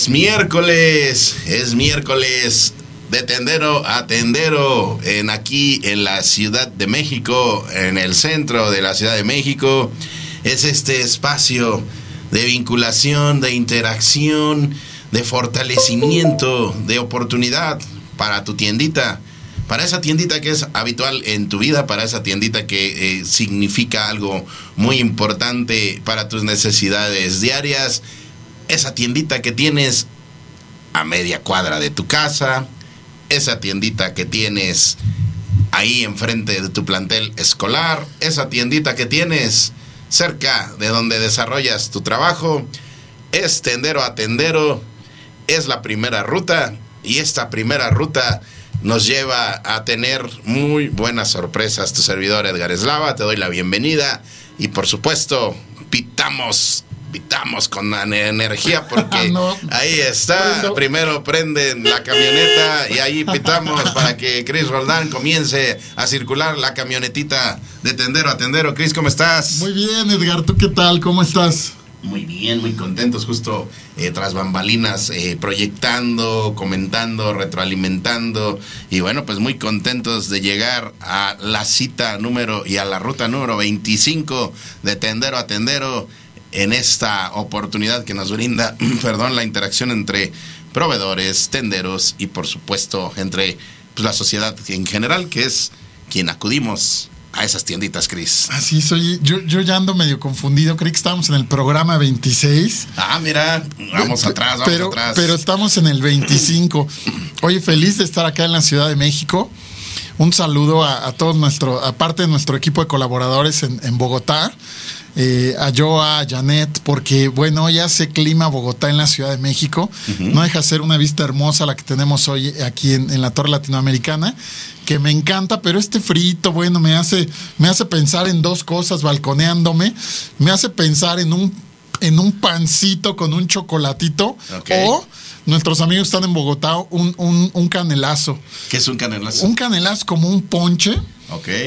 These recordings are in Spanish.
Es miércoles, es miércoles de tendero a tendero en aquí en la Ciudad de México, en el centro de la Ciudad de México. Es este espacio de vinculación, de interacción, de fortalecimiento, de oportunidad para tu tiendita, para esa tiendita que es habitual en tu vida, para esa tiendita que eh, significa algo muy importante para tus necesidades diarias esa tiendita que tienes a media cuadra de tu casa, esa tiendita que tienes ahí enfrente de tu plantel escolar, esa tiendita que tienes cerca de donde desarrollas tu trabajo, es tendero a tendero, es la primera ruta y esta primera ruta nos lleva a tener muy buenas sorpresas. Tu servidor Edgar Eslava, te doy la bienvenida y por supuesto, pitamos pitamos con energía porque ahí está. Primero prenden la camioneta y ahí pitamos para que Chris Roldán comience a circular la camionetita de tendero a tendero. Chris, ¿cómo estás? Muy bien, Edgar, ¿tú qué tal? ¿Cómo estás? Muy bien, muy contentos, justo eh, tras bambalinas, eh, proyectando, comentando, retroalimentando. Y bueno, pues muy contentos de llegar a la cita número y a la ruta número 25 de Tendero a Tendero en esta oportunidad que nos brinda, perdón, la interacción entre proveedores, tenderos y por supuesto entre pues, la sociedad en general, que es quien acudimos a esas tienditas, Cris. Así soy. Yo, yo ya ando medio confundido. Creí que estábamos en el programa 26. Ah, mira, vamos atrás, vamos pero, atrás. Pero estamos en el 25. Oye, feliz de estar acá en la Ciudad de México. Un saludo a, todos nuestro, aparte de nuestro equipo de colaboradores en, en Bogotá eh, a Joa, a Janet, porque bueno, ya hace clima Bogotá en la Ciudad de México. No deja de ser una vista hermosa la que tenemos hoy aquí en, la Torre Latinoamericana, que me encanta, pero este frito, bueno, me hace, me hace pensar en dos cosas balconeándome. Me hace pensar en un, en un pancito con un chocolatito o nuestros amigos están en Bogotá, un, un, un canelazo. ¿Qué es un canelazo? Un canelazo como un ponche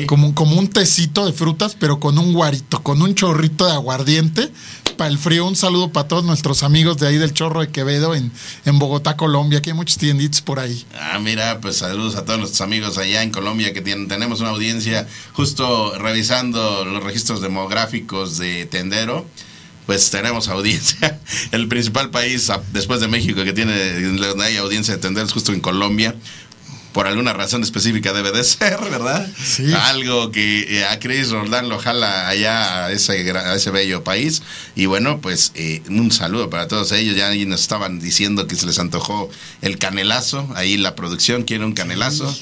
como, como un tecito de frutas, pero con un guarito, con un chorrito de aguardiente. Para el frío, un saludo para todos nuestros amigos de ahí del Chorro de Quevedo en, en Bogotá, Colombia. Aquí hay muchos tienditos por ahí. Ah, mira, pues saludos a todos nuestros amigos allá en Colombia que tienen, tenemos una audiencia justo revisando los registros demográficos de Tendero pues tenemos audiencia. El principal país después de México que tiene hay audiencia de Tendero es justo en Colombia por alguna razón específica debe de ser, ¿verdad? Sí. Algo que eh, a Chris Roldán lo jala allá a ese, a ese bello país. Y bueno, pues eh, un saludo para todos ellos. Ya nos estaban diciendo que se les antojó el canelazo. Ahí la producción quiere un canelazo.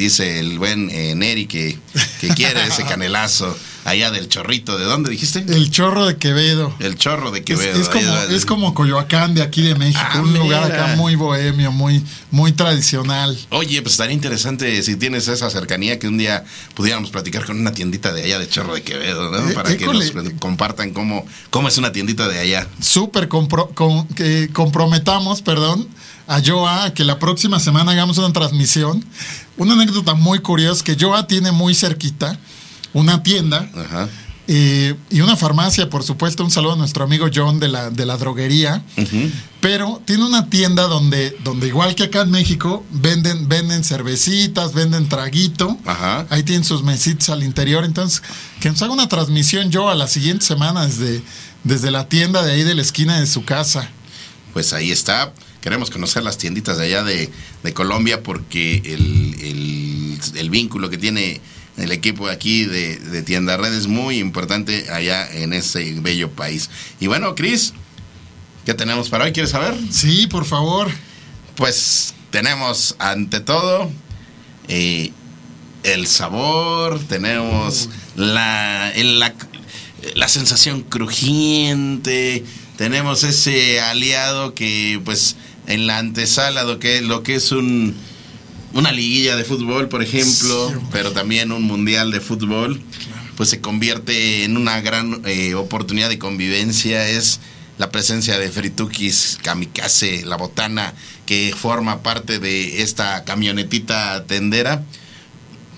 Dice el buen eh, Neri que, que quiere ese canelazo allá del chorrito. ¿De dónde dijiste? El chorro de Quevedo. El chorro de Quevedo. Es, como, es como, Coyoacán de aquí de México, ah, un lugar acá muy bohemio, muy, muy tradicional. Oye, pues estaría interesante si tienes esa cercanía que un día pudiéramos platicar con una tiendita de allá de chorro de Quevedo, ¿no? Eh, Para que nos compartan cómo, cómo es una tiendita de allá. Súper comprometamos, perdón a Joa que la próxima semana hagamos una transmisión. Una anécdota muy curiosa que Joa tiene muy cerquita una tienda eh, y una farmacia, por supuesto. Un saludo a nuestro amigo John de la, de la droguería. Pero tiene una tienda donde, donde, igual que acá en México, venden, venden cervecitas, venden traguito. Ahí tienen sus mesitas al interior. Entonces, que nos haga una transmisión yo a la siguiente semana desde, desde la tienda de ahí de la esquina de su casa. Pues ahí está queremos conocer las tienditas de allá de, Colombia porque el, vínculo que tiene el equipo aquí de, de Tienda Red es muy importante allá en ese bello país. Y bueno, Cris, ¿qué tenemos para hoy? ¿Quieres saber? Sí, por favor. Pues tenemos ante todo eh, el sabor, tenemos la, la, la sensación crujiente, tenemos ese aliado que pues en la antesala lo que, lo que es un, una liguilla de fútbol, por ejemplo, pero también un mundial de fútbol, pues se convierte en una gran eh, oportunidad de convivencia. Es la presencia de Fritukis Kamikaze, la botana que forma parte de esta camionetita tendera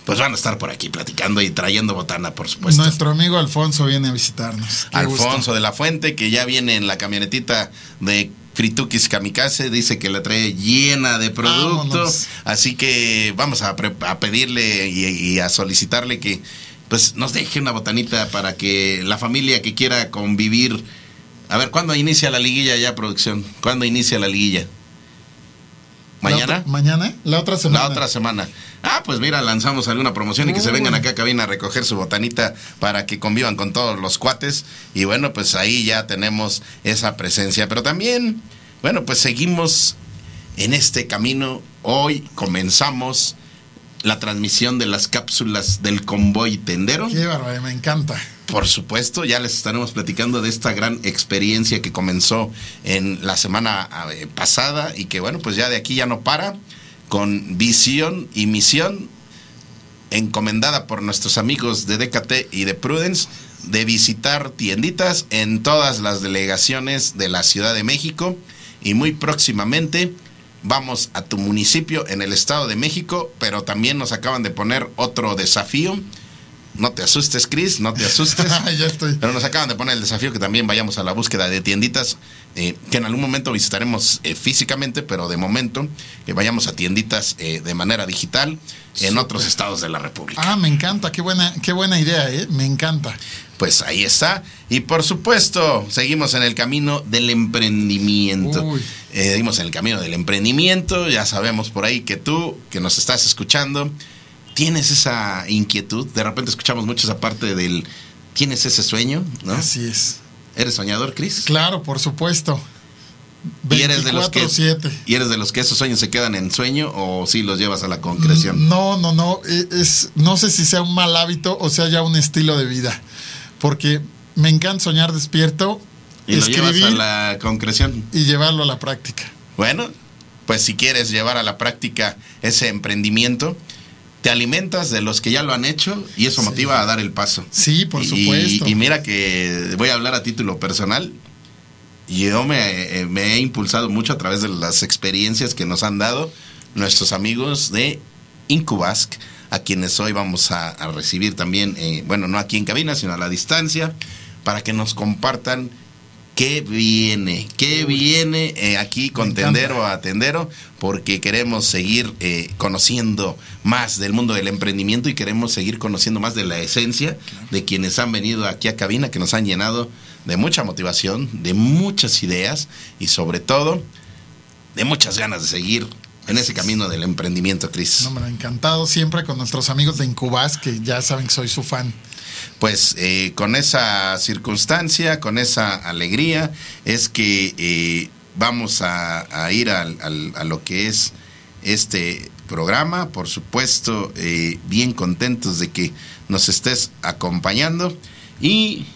pues van a estar por aquí platicando y trayendo botana, por supuesto. Nuestro amigo Alfonso viene a visitarnos. Alfonso de la Fuente, que ya viene en la camionetita de Fritukis Kamikaze dice que la trae llena de producto. Vámonos. Así que vamos a, pre- a pedirle y, y a solicitarle que pues nos deje una botanita para que la familia que quiera convivir. A ver, ¿cuándo inicia la liguilla ya, producción? ¿Cuándo inicia la liguilla? La ¿Mañana? otra- ¿Mañana? La otra semana. La otra semana. Ah, pues mira, lanzamos alguna promoción y que se vengan acá a cabina a recoger su botanita para que convivan con todos los cuates. Y bueno, pues ahí ya tenemos esa presencia. Pero también, bueno, pues seguimos en este camino. Hoy comenzamos la transmisión de las cápsulas del convoy tendero. Qué bárbaro, me encanta. Por supuesto, ya les estaremos platicando de esta gran experiencia que comenzó en la semana eh, pasada y que bueno, pues ya de aquí ya no para, con visión y misión encomendada por nuestros amigos de DKT y de Prudence de visitar tienditas en todas las delegaciones de la Ciudad de México y muy próximamente vamos a tu municipio en el Estado de México, pero también nos acaban de poner otro desafío. No te asustes, Chris, no te asustes. ya estoy. Pero nos acaban de poner el desafío que también vayamos a la búsqueda de tienditas eh, que en algún momento visitaremos eh, físicamente, pero de momento que vayamos a tienditas eh, de manera digital en otros estados de la República. Ah, me encanta, qué buena, qué buena idea. Me encanta. Pues ahí está. Y por supuesto, seguimos en el camino del emprendimiento. Seguimos en el camino del emprendimiento. Ya sabemos por ahí que tú, que nos estás escuchando, tienes esa inquietud. De repente escuchamos mucho esa parte del. ¿Tienes ese sueño? ¿No? Así es. ¿Eres soñador, Chris? Claro, por supuesto. ¿Y eres, de los que, 24/7. ¿Y eres de los que esos sueños se quedan en sueño o sí los llevas a la concreción? No, no, no. e- Es, no sé si sea un mal hábito o sea ya un estilo de vida. Porque me encanta soñar despierto, y lo llevas a la concreción. y llevarlo a la práctica. Bueno, pues si quieres llevar a la práctica ese emprendimiento, te alimentas de los que ya lo han hecho y eso Sí. motiva a dar el paso. Sí, por Y- supuesto. Y, mira que voy a hablar a título personal. Yo me, eh, me he impulsado mucho a través de las experiencias que nos han dado nuestros amigos de Incubask, a quienes hoy vamos a, a recibir también, eh, bueno, no aquí en cabina, sino a la distancia, para que nos compartan qué viene, qué viene eh, aquí con. Tendero a Tendero, porque queremos seguir eh, conociendo más del mundo del emprendimiento y queremos seguir conociendo más de la esencia de quienes han venido aquí a cabina, que nos han llenado de mucha motivación, de muchas ideas y sobre todo de muchas ganas de seguir en ese camino del emprendimiento, Cris. No, me ha encantado siempre con nuestros amigos de Incubas, que ya saben que soy su fan. Pues eh, con esa circunstancia, con esa alegría, es que eh, vamos a, a ir al- al- a lo que es este programa. Por supuesto, eh, bien contentos de que nos estés acompañando. ¿Y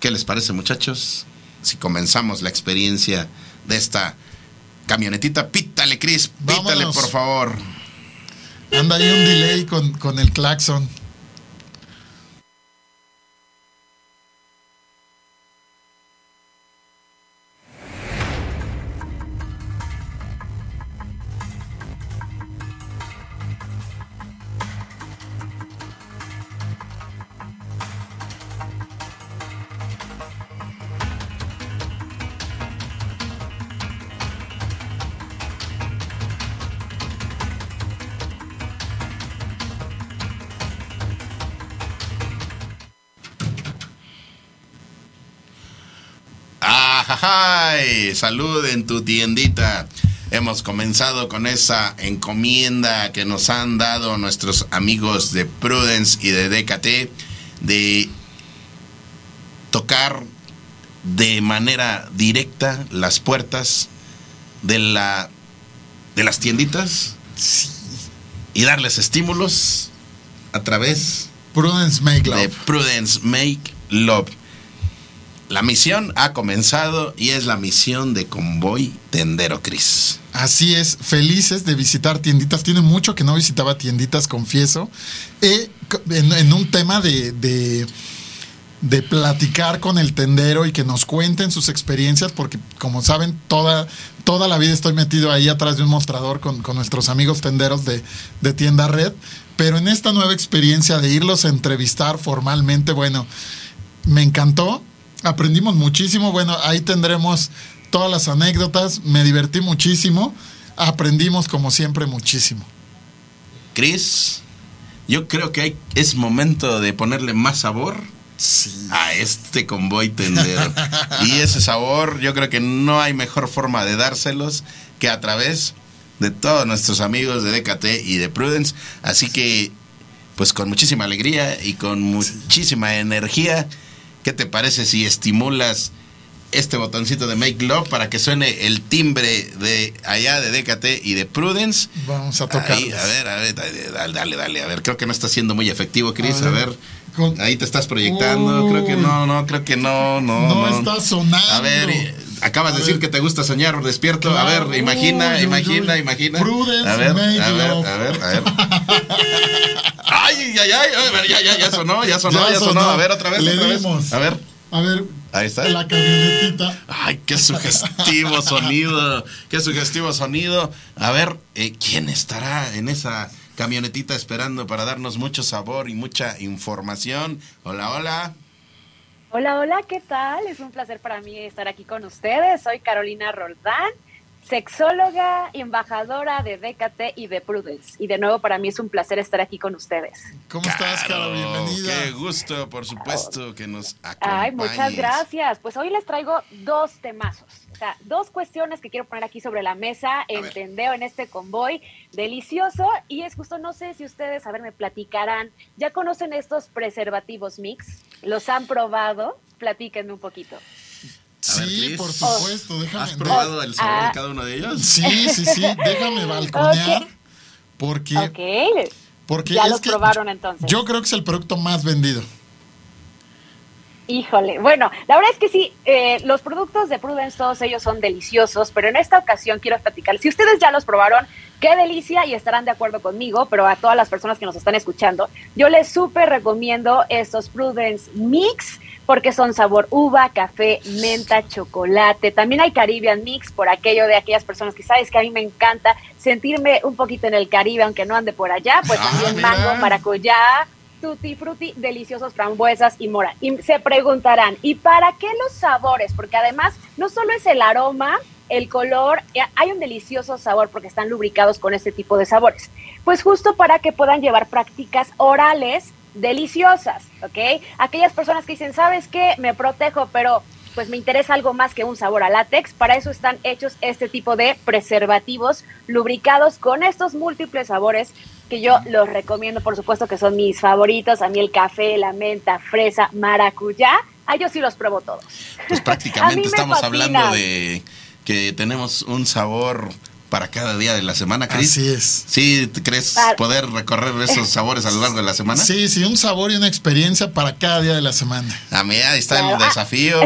qué les parece, muchachos? Si comenzamos la experiencia de esta camionetita, pítale, Cris, pítale, Vámonos. por favor. Anda ahí un delay con, con el claxon. Salud en tu tiendita. Hemos comenzado con esa encomienda que nos han dado nuestros amigos de Prudence y de DKT de tocar de manera directa las puertas de la de las tienditas y darles estímulos a través Prudence Make de Love. Prudence Make Love. La misión ha comenzado y es la misión de Convoy Tendero Cris. Así es, felices de visitar tienditas. Tiene mucho que no visitaba tienditas, confieso. Co- en, en un tema de, de, de platicar con el tendero y que nos cuenten sus experiencias, porque como saben, toda, toda la vida estoy metido ahí atrás de un mostrador con, con nuestros amigos tenderos de, de tienda red. Pero en esta nueva experiencia de irlos a entrevistar formalmente, bueno, me encantó. Aprendimos muchísimo. Bueno, ahí tendremos todas las anécdotas, me divertí muchísimo, aprendimos como siempre muchísimo. Cris, yo creo que hay, es momento de ponerle más sabor a este convoy tendero. y ese sabor, yo creo que no hay mejor forma de dárselos que a través de todos nuestros amigos de DKT y de Prudence. Así que, pues con muchísima alegría y con muchísima energía, ¿qué te parece si estimulas este botoncito de Make Love para que suene el timbre de allá de DKT y de Prudence? Vamos a tocar. a ver, a ver, dale, dale, dale, a ver, creo que no está siendo muy efectivo, Chris, a ver. Ahí te estás proyectando, creo que no, no, creo que no, no. No, está sonando. A ver, acabas de decir que te gusta soñar despierto. A ver, imagina, imagina, imagina. Prudence, a ver, a ver, a ver, a ver, ay, ay, ay, a ver, ya, ya, ya sonó, ya sonó, ya, sonó. A ver, otra vez, otra vez. A ver. A ver. Ahí está. La camionetita. Ay, qué sugestivo sonido. Qué sugestivo sonido. A ver, eh, ¿quién estará en esa camionetita esperando para darnos mucho sabor y mucha información. Hola, hola. Hola, hola, ¿qué tal? Es un placer para mí estar aquí con ustedes. Soy Carolina Roldán, sexóloga, embajadora de DKT y de Prudence. Y de nuevo, para mí es un placer estar aquí con ustedes. ¿Cómo estás, Caro? Bienvenida. Qué gusto, por supuesto, que nos acompañes. Ay, muchas gracias. Pues hoy les traigo dos temazos. Dos cuestiones que quiero poner aquí sobre la mesa, entendeo en este convoy delicioso. Y es justo, no sé si ustedes, a ver, me platicarán, ¿ya conocen estos preservativos mix? ¿Los han probado? Platíquenme un poquito. Sí, por supuesto, déjame. ¿Has probado el sabor de ah. cada uno de ellos? Sí, sí, sí, déjame balconear. Porque. Ok. Porque ya los probaron entonces. Yo creo que es el producto más vendido. Híjole, bueno, la verdad es que sí, eh, los productos de Prudence, todos ellos son deliciosos, pero en esta ocasión quiero platicar, si ustedes ya los probaron, qué delicia y estarán de acuerdo conmigo, pero a todas las personas que nos están escuchando, yo les súper recomiendo estos Prudence Mix, porque son sabor uva, café, menta, chocolate. También hay Caribbean Mix por aquello de aquellas personas que sabes que a mí me encanta sentirme un poquito en el Caribe, aunque no ande por allá. Pues ah, también mango, maracuyá, tutti frutti, deliciosos frambuesas y mora. Y se preguntarán, ¿y para qué los sabores? Porque además no solo es el aroma, el color, eh, hay un delicioso sabor porque están lubricados con este tipo de sabores. Pues justo para que puedan llevar prácticas orales deliciosas, ¿ok? Aquellas personas que dicen, ¿sabes qué? Me protejo, pero pues me interesa algo más que un sabor a látex. Para eso están hechos este tipo de preservativos lubricados con estos múltiples sabores que yo los recomiendo, por supuesto que son mis favoritos. A mí el café, la menta, fresa, maracuyá. A yo sí los pruebo todos. Pues prácticamente estamos hablando de que tenemos un sabor para cada día de la semana, Cris. Así es. ¿Sí crees poder recorrer esos sabores a lo largo de la semana? Sí, sí, un sabor y una experiencia para cada día de la semana. A mí ahí está el desafío.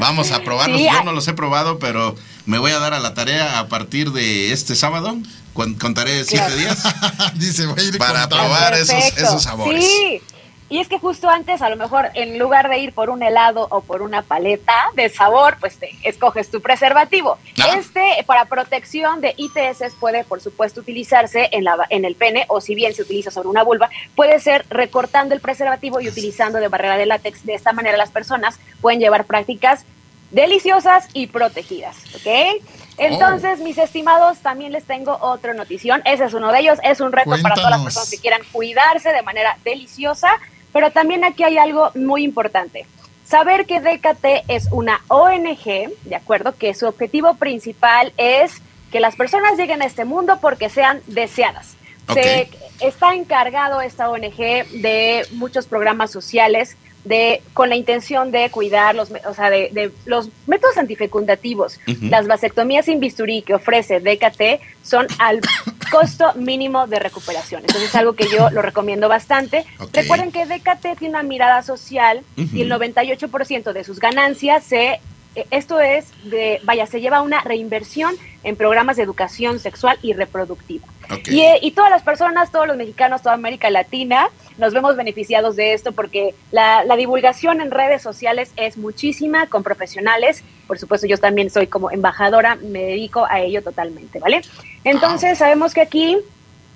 Vamos a probarlos. Yo no los he probado, pero me voy a dar a la tarea a partir de este sábado. Contaré siete días. Dice, voy a ir para probar esos, esos sabores. Sí. Y es que justo antes, a lo mejor, en lugar de ir por un helado o por una paleta de sabor, pues te escoges tu preservativo. Ah. Este, para protección de ITS, puede, por supuesto, utilizarse en, la, en el pene, o si bien se utiliza sobre una vulva, puede ser recortando el preservativo y utilizando de barrera de látex. De esta manera, las personas pueden llevar prácticas deliciosas y protegidas, ¿ok? Entonces, mis estimados, también les tengo otra notición. Ese es uno de ellos. Es un reto para todas las personas que quieran cuidarse de manera deliciosa. Pero también aquí hay algo muy importante. Saber que DKT es una ONG, ¿de acuerdo? Que su objetivo principal es que las personas lleguen a este mundo porque sean deseadas. Se está encargado esta ONG de muchos programas sociales de, con la intención de cuidar los, o sea, de, los métodos antifecundativos. Las vasectomías sin bisturí que ofrece DKT son al costo mínimo de recuperación. Entonces es algo que yo lo recomiendo bastante. Recuerden que DKT tiene una mirada social y el 98% de sus ganancias se esto es de, vaya, se lleva una reinversión en programas de educación sexual y reproductiva. Y, eh, y, todas las personas, todos los mexicanos, toda América Latina, nos vemos beneficiados de esto porque la, la, divulgación en redes sociales es muchísima con profesionales. Por supuesto, yo también soy como embajadora, me dedico a ello totalmente, ¿vale? Entonces, sabemos que aquí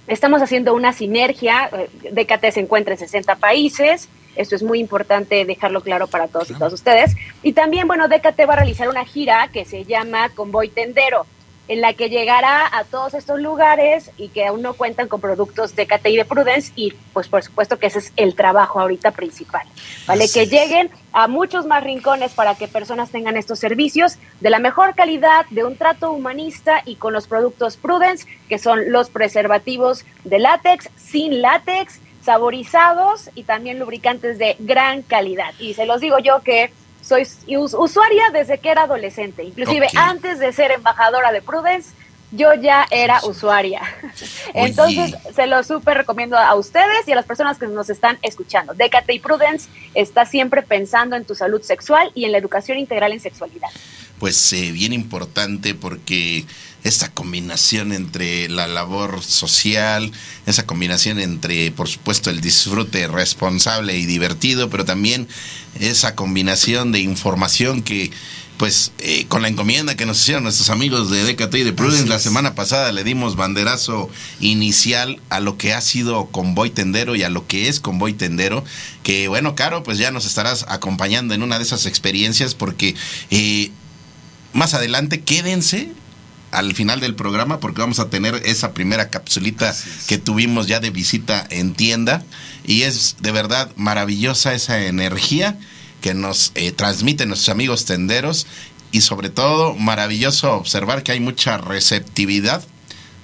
estamos haciendo una sinergia. Eh, DKT se encuentra en 60 países Esto es muy importante dejarlo claro para todos y todas ustedes. Y también, bueno, DKT va a realizar una gira que se llama Convoy Tendero en la que llegará a todos estos lugares y que aún no cuentan con productos de y de Prudence y pues por supuesto que ese es el trabajo ahorita principal, ¿vale? que lleguen a muchos más rincones para que personas tengan estos servicios de la mejor calidad, de un trato humanista y con los productos Prudence, que son los preservativos de látex, sin látex, saborizados y también lubricantes de gran calidad. Y se los digo yo que soy usuaria desde que era adolescente, inclusive antes de ser embajadora de Prudence, yo ya era usuaria. Entonces, se lo súper recomiendo a ustedes y a las personas que nos están escuchando. Decate y Prudence está siempre pensando en tu salud sexual y en la educación integral en sexualidad. Pues eh, bien importante porque esta combinación entre la labor social, esa combinación entre, por supuesto, el disfrute responsable y divertido, pero también esa combinación de información que, pues, eh, con la encomienda que nos hicieron nuestros amigos de DKT y de Prudence, la semana pasada le dimos banderazo inicial a lo que ha sido Convoy Tendero y a lo que es Convoy Tendero, que bueno, Caro, pues ya nos estarás acompañando en una de esas experiencias porque... Eh, más adelante quédense al final del programa porque vamos a tener esa primera capsulita que tuvimos ya de visita en tienda. Y es de verdad maravillosa esa energía que nos eh, transmiten nuestros amigos tenderos. Y sobre todo maravilloso observar que hay mucha receptividad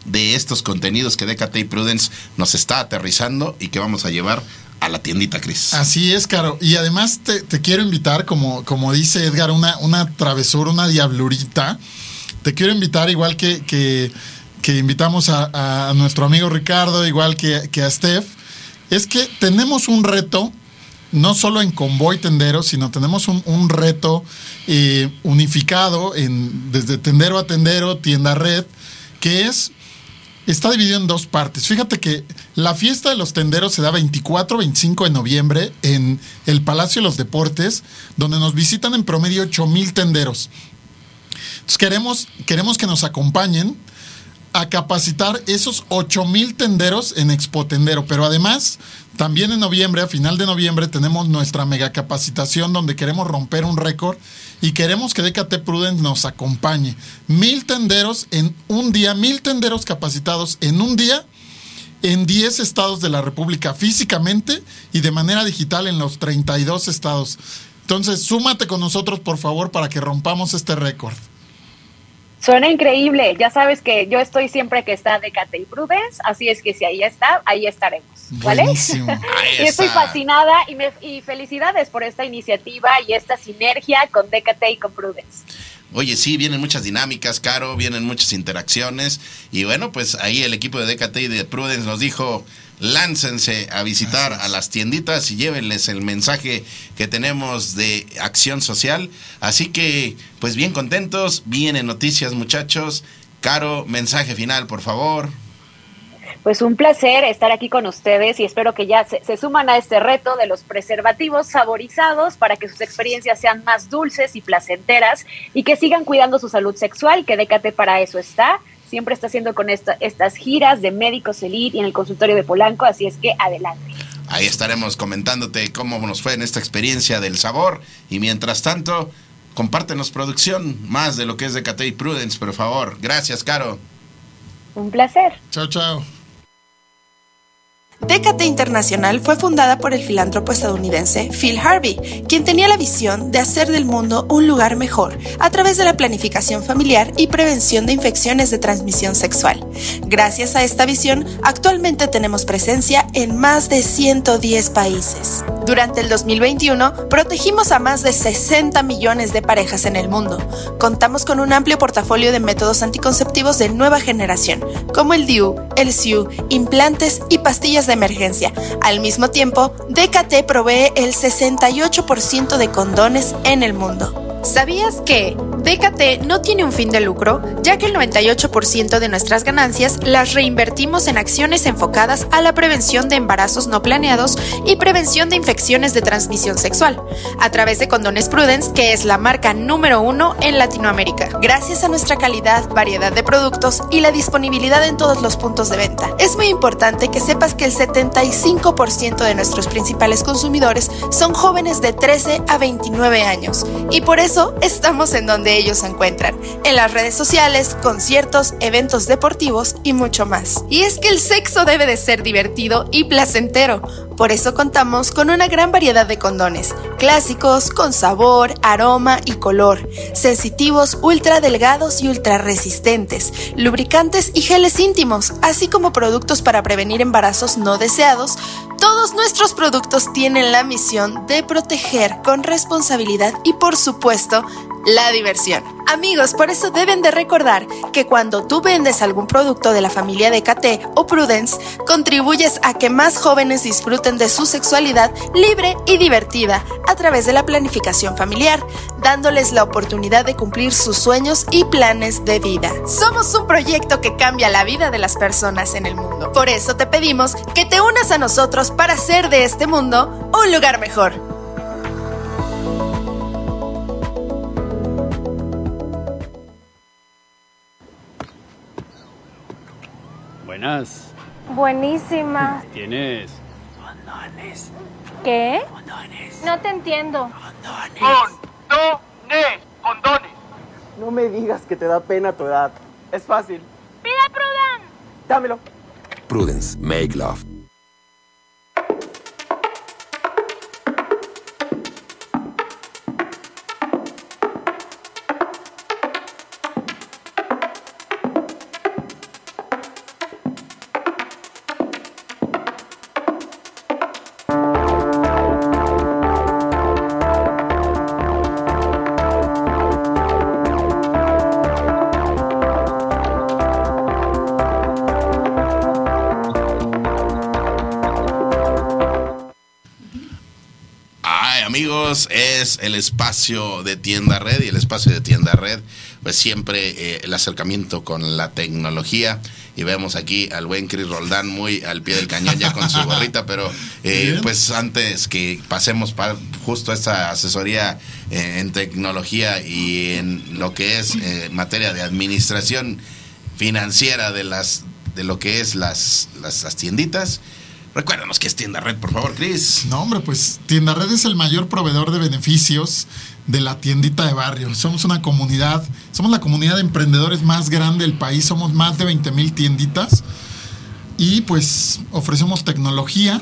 de estos contenidos que DKT y Prudence nos está aterrizando y que vamos a llevar a la tiendita, Cris. Así es, Caro. Y además te, quiero invitar, como, como dice Edgar, una, una travesura, una diablurita te quiero invitar, igual que, que, invitamos a, nuestro amigo Ricardo, igual que, a Steph, es que tenemos un reto, no solo en Convoy Tendero, sino tenemos un, reto eh, unificado en, desde tendero a tendero, tienda red, que es está dividido en dos partes. Fíjate que la fiesta de los tenderos se da 24, 25 de noviembre en el Palacio de los Deportes, donde nos visitan en promedio 8 mil tenderos queremos, queremos que nos acompañen a capacitar esos 8 mil tenderos en Expo Tendero. Pero además, también en noviembre, a final de noviembre, tenemos nuestra mega capacitación donde queremos romper un récord y queremos que DKT Prudence nos acompañe. Mil tenderos en un día, mil tenderos capacitados en un día en 10 estados de la República físicamente y de manera digital en los 32 estados. Entonces, súmate con nosotros, por favor, para que rompamos este récord. Suena increíble. Ya sabes que yo estoy siempre que está de Cate y Prudence, así es que si ahí está, ahí estaremos. ¿Vale? y estoy fascinada y, me, y felicidades por esta iniciativa y esta sinergia con Decate y con Prudence. Oye, sí, vienen muchas dinámicas, Caro, vienen muchas interacciones. Y bueno, pues ahí el equipo de Decate y de Prudence nos dijo, láncense a visitar a las tienditas y llévenles el mensaje que tenemos de acción social. Así que, pues bien contentos, vienen noticias muchachos. Caro, mensaje final, por favor. Pues un placer estar aquí con ustedes y espero que ya se, suman a este reto de los preservativos saborizados para que sus experiencias sean más dulces y placenteras y que sigan cuidando su salud sexual, que Décate para eso está siempre está haciendo con estas giras de médicos elite y en el consultorio de Polanco, así es que adelante. Ahí estaremos comentándote cómo nos fue en esta experiencia del sabor y mientras tanto, compártenos producción más de lo que es de Catey Prudence, por favor. Gracias, Caro. Un placer. Chao, chao. Décate Internacional fue fundada por el filántropo estadounidense Phil Harvey, quien tenía la visión de hacer del mundo un lugar mejor a través de la planificación familiar y prevención de infecciones de transmisión sexual. Gracias a esta visión, actualmente tenemos presencia en más de 110 países. Durante el 2021, protegimos a más de 60 millones de parejas en el mundo. Contamos con un amplio portafolio de métodos anticonceptivos de nueva generación, como el DIU, el SIU, implantes y pastillas de emergencia. Al mismo tiempo, DKT provee el 68% de condones en el mundo. ¿Sabías que DKT no tiene un fin de lucro, ya que el 98% de nuestras ganancias las reinvertimos en acciones enfocadas a la prevención de embarazos no planeados y prevención de infecciones de transmisión sexual, a través de Condones Prudence, que es la marca número uno en Latinoamérica, gracias a nuestra calidad, variedad de productos y la disponibilidad en todos los puntos de venta. Es muy importante que sepas que el 75% de nuestros principales consumidores son jóvenes de 13 a 29 años, y por eso estamos en donde ellos se encuentran, en las redes sociales, conciertos, eventos deportivos y mucho más. Y es que el sexo debe de ser divertido y placentero, por eso contamos con una gran variedad de condones, clásicos, con sabor, aroma y color, sensitivos, ultra delgados y ultra resistentes, lubricantes y geles íntimos, así como productos para prevenir embarazos no deseados, todos nuestros productos tienen la misión de proteger con responsabilidad y por supuesto la diversión. Amigos, por eso deben de recordar que cuando tú vendes algún producto de la familia de KT o Prudence, contribuyes a que más jóvenes disfruten de su sexualidad libre y divertida a través de la planificación familiar, dándoles la oportunidad de cumplir sus sueños y planes de vida. Somos un proyecto que cambia la vida de las personas en el mundo. Por eso te pedimos que te unas a nosotros para hacer de este mundo un lugar mejor. Buenas. Buenísima. ¿Tienes? Condones. ¿Qué? Condones. No te entiendo. Condones. Condones. Condones. No me digas que te da pena tu edad. Es fácil. Pide Prudence. Dámelo. Prudence, make love. Es el espacio de tienda red y el espacio de tienda red, pues siempre eh, el acercamiento con la tecnología. Y vemos aquí al buen Chris Roldán muy al pie del cañón ya con su gorrita, pero eh, pues antes que pasemos para justo esta asesoría eh, en tecnología y en lo que es materia de administración financiera de las de lo que es las, las, las tienditas, Recuérdanos que es Tienda Red, por favor, Cris. No, hombre, pues Tienda Red es el mayor proveedor de beneficios de la tiendita de barrio. Somos una comunidad, somos la comunidad de emprendedores más grande del país, somos más de 20 mil tienditas y pues ofrecemos tecnología,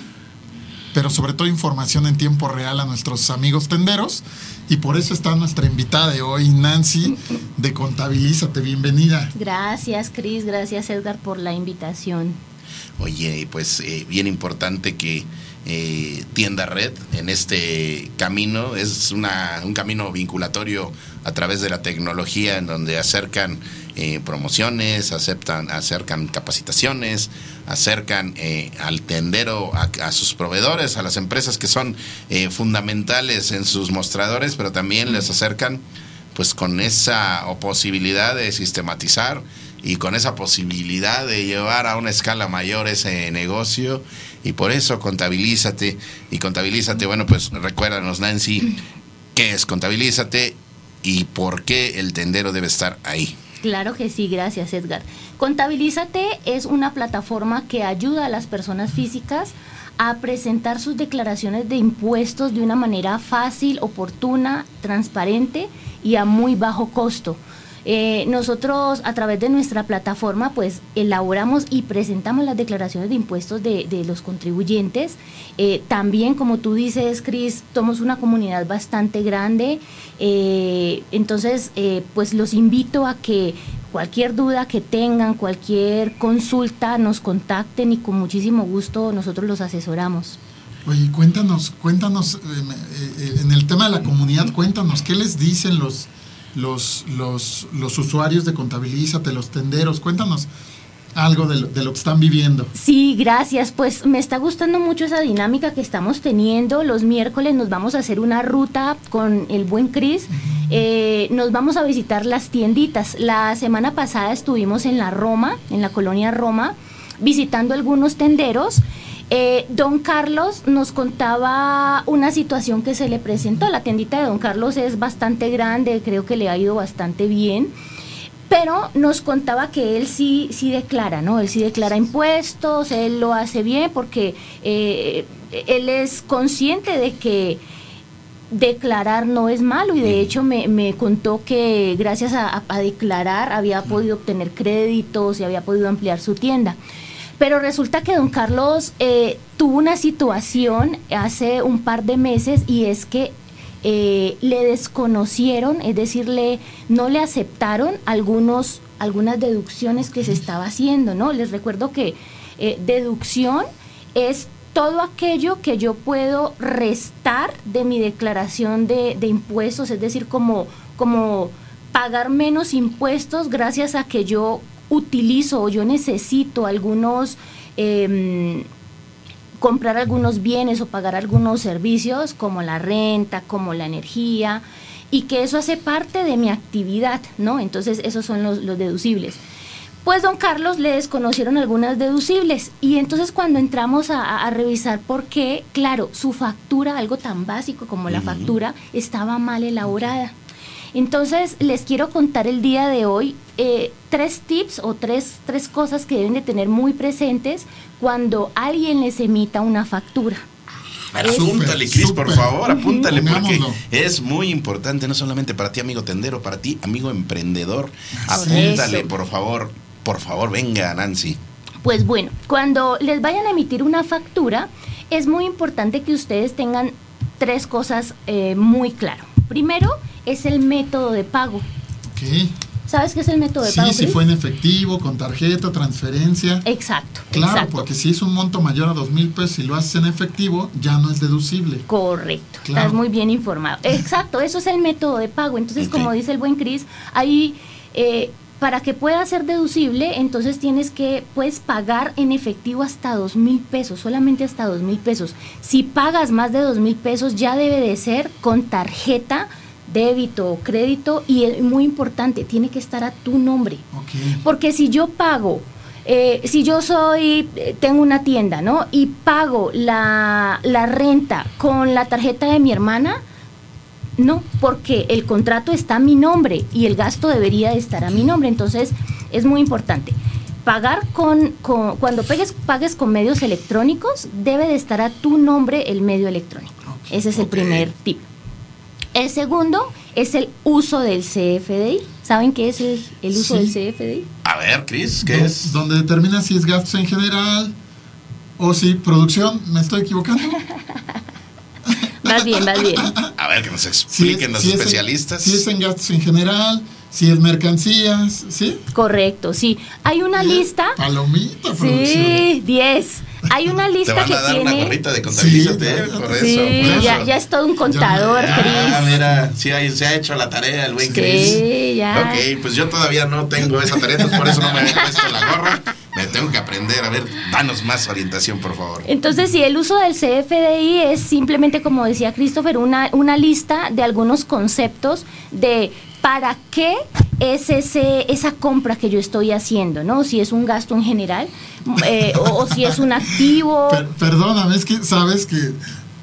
pero sobre todo información en tiempo real a nuestros amigos tenderos. Y por eso está nuestra invitada de hoy, Nancy, de Contabilízate. Bienvenida. Gracias, Cris. Gracias, Edgar, por la invitación. Oye, pues eh, bien importante que eh, Tienda Red en este camino es una, un camino vinculatorio a través de la tecnología en donde acercan eh, promociones, aceptan, acercan capacitaciones, acercan al tendero, a, sus proveedores, a las empresas que son fundamentales en sus mostradores, pero también les acercan pues con esa posibilidad de sistematizar y con esa posibilidad de llevar a una escala mayor ese negocio y por eso contabilízate y contabilízate, bueno, pues recuérdanos Nancy, ¿qué es contabilízate y por qué el tendero debe estar ahí? Claro que sí, gracias Edgar. Contabilízate es una plataforma que ayuda a las personas físicas a presentar sus declaraciones de impuestos de una manera fácil, oportuna, transparente y a muy bajo costo. Eh, nosotros a través de nuestra plataforma pues elaboramos y presentamos las declaraciones de impuestos de, los contribuyentes. Eh, también como tú dices, Cris, somos una comunidad bastante grande, eh, entonces pues los invito a que cualquier duda que tengan, cualquier consulta, nos contacten y con muchísimo gusto nosotros los asesoramos. Oye, cuéntanos, cuéntanos, en el tema de la comunidad, cuéntanos, ¿qué les dicen los, los, los, los usuarios de Contabilízate, los tenderos? Cuéntanos algo de lo, de lo, que están viviendo. Sí, gracias. Pues me está gustando mucho esa dinámica que estamos teniendo. Los miércoles nos vamos a hacer una ruta con el buen Cris eh, nos vamos a visitar las tienditas. La semana pasada estuvimos en la Roma, en la colonia Roma, visitando algunos tenderos. Eh, don Carlos nos contaba una situación que se le presentó. La tiendita de Don Carlos es bastante grande, creo que le ha ido bastante bien. Pero nos contaba que él sí, sí declara, ¿no? Él sí declara impuestos, él lo hace bien porque eh, él es consciente de que declarar no es malo y de hecho me, me contó que gracias a, a, declarar había podido obtener créditos y había podido ampliar su tienda. Pero resulta que don Carlos eh, tuvo una situación hace un par de meses y es que eh, le desconocieron, es decir, le, no le aceptaron algunos, algunas deducciones que se estaba haciendo, ¿no? Les recuerdo que eh, deducción es todo aquello que yo puedo restar de mi declaración de, de impuestos, es decir, como, como pagar menos impuestos gracias a que yo utilizo o yo necesito algunos, eh, comprar algunos bienes o pagar algunos servicios como la renta, como la energía, y que eso hace parte de mi actividad, ¿no? Entonces esos son los, los deducibles. Pues don Carlos le desconocieron algunas deducibles y entonces cuando entramos a, a, revisar por qué, claro, su factura, algo tan básico como la factura, estaba mal elaborada. Entonces les quiero contar el día de hoy eh, tres tips o tres, tres cosas que deben de tener muy presentes cuando alguien les emita una factura. Apúntale, Cris, por favor, apúntale, porque es muy importante, no solamente para ti, amigo tendero, para ti, amigo emprendedor. Apúntale, Eso. por favor, por favor, venga, Nancy. Pues bueno, cuando les vayan a emitir una factura, es muy importante que ustedes tengan tres cosas eh, muy claro. Primero, es el método de pago. ¿Qué? ¿Sabes qué es el método de sí, pago? si fue en efectivo, con tarjeta, transferencia. Exacto. Claro, exacto. porque si es un monto mayor a dos mil pesos y lo haces en efectivo, ya no es deducible. Correcto. Claro. Estás muy bien informado. Exacto, eso es el método de pago. Entonces, okay. como dice el buen Cris, ahí eh, para que pueda ser deducible, entonces tienes que, puedes pagar en efectivo hasta dos mil pesos, solamente hasta dos mil pesos. Si pagas más de dos mil pesos, ya debe de ser con tarjeta débito o crédito y es muy importante, tiene que estar a tu nombre. Okay. Porque si yo pago, eh, si yo soy, tengo una tienda, ¿no? Y pago la, la renta con la tarjeta de mi hermana, no, porque el contrato está a mi nombre y el gasto debería de estar a mi nombre. Entonces, es muy importante. Pagar con, con cuando pagues, pagues con medios electrónicos, debe de estar a tu nombre el medio electrónico. Okay. Ese es el primer tip. El segundo es el uso del CFDI. ¿Saben qué es el, el uso sí. del CFDI? A ver, Cris, ¿qué es? Donde determina si es gastos en general o si producción. ¿Me estoy equivocando? Vas bien, vas bien. A ver, que nos expliquen si es, los si especialistas. Es en, si es en gastos en general, si es mercancías, ¿sí? Correcto, sí. Hay una lista. Palomita, Sí, 10. Hay una lista Te van que dar tiene. una gorrita de contabilízate, Sí, por Sí, por ya, eso. ya es todo un contador, Ah, Cris. mira, sí, ahí se ha hecho la tarea el buen Cris. Sí, ya. Ok, pues yo todavía no tengo esa tarea, entonces por eso no me he puesto la gorra. Me tengo que aprender. A ver, danos más orientación, por favor. Entonces, si el uso del CFDI es simplemente, como decía Christopher, una, una lista de algunos conceptos de para qué es ese, esa compra que yo estoy haciendo, ¿no? Si es un gasto en general eh, o, o, si es un activo. Per perdóname, es que sabes que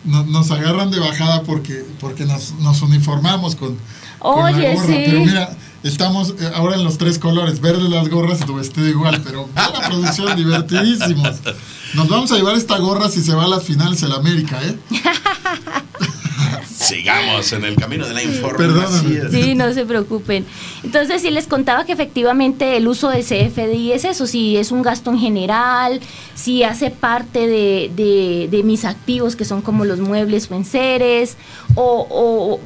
no, nos agarran de bajada porque, porque nos, nos uniformamos con, Oye, con la gorra. sí. Pero mira, estamos eh, ahora en los tres colores, verde las gorras y tu vestido igual, pero la producción, divertidísimos. Nos vamos a llevar esta gorra si se va a las finales el América, ¿eh? Sigamos en el camino de la información. Perdóname. Sí, no se preocupen. Entonces, si les contaba que efectivamente el uso del CFDI es eso, si es un gasto en general, si hace parte de, de, de mis activos que son como los muebles o enseres, o, o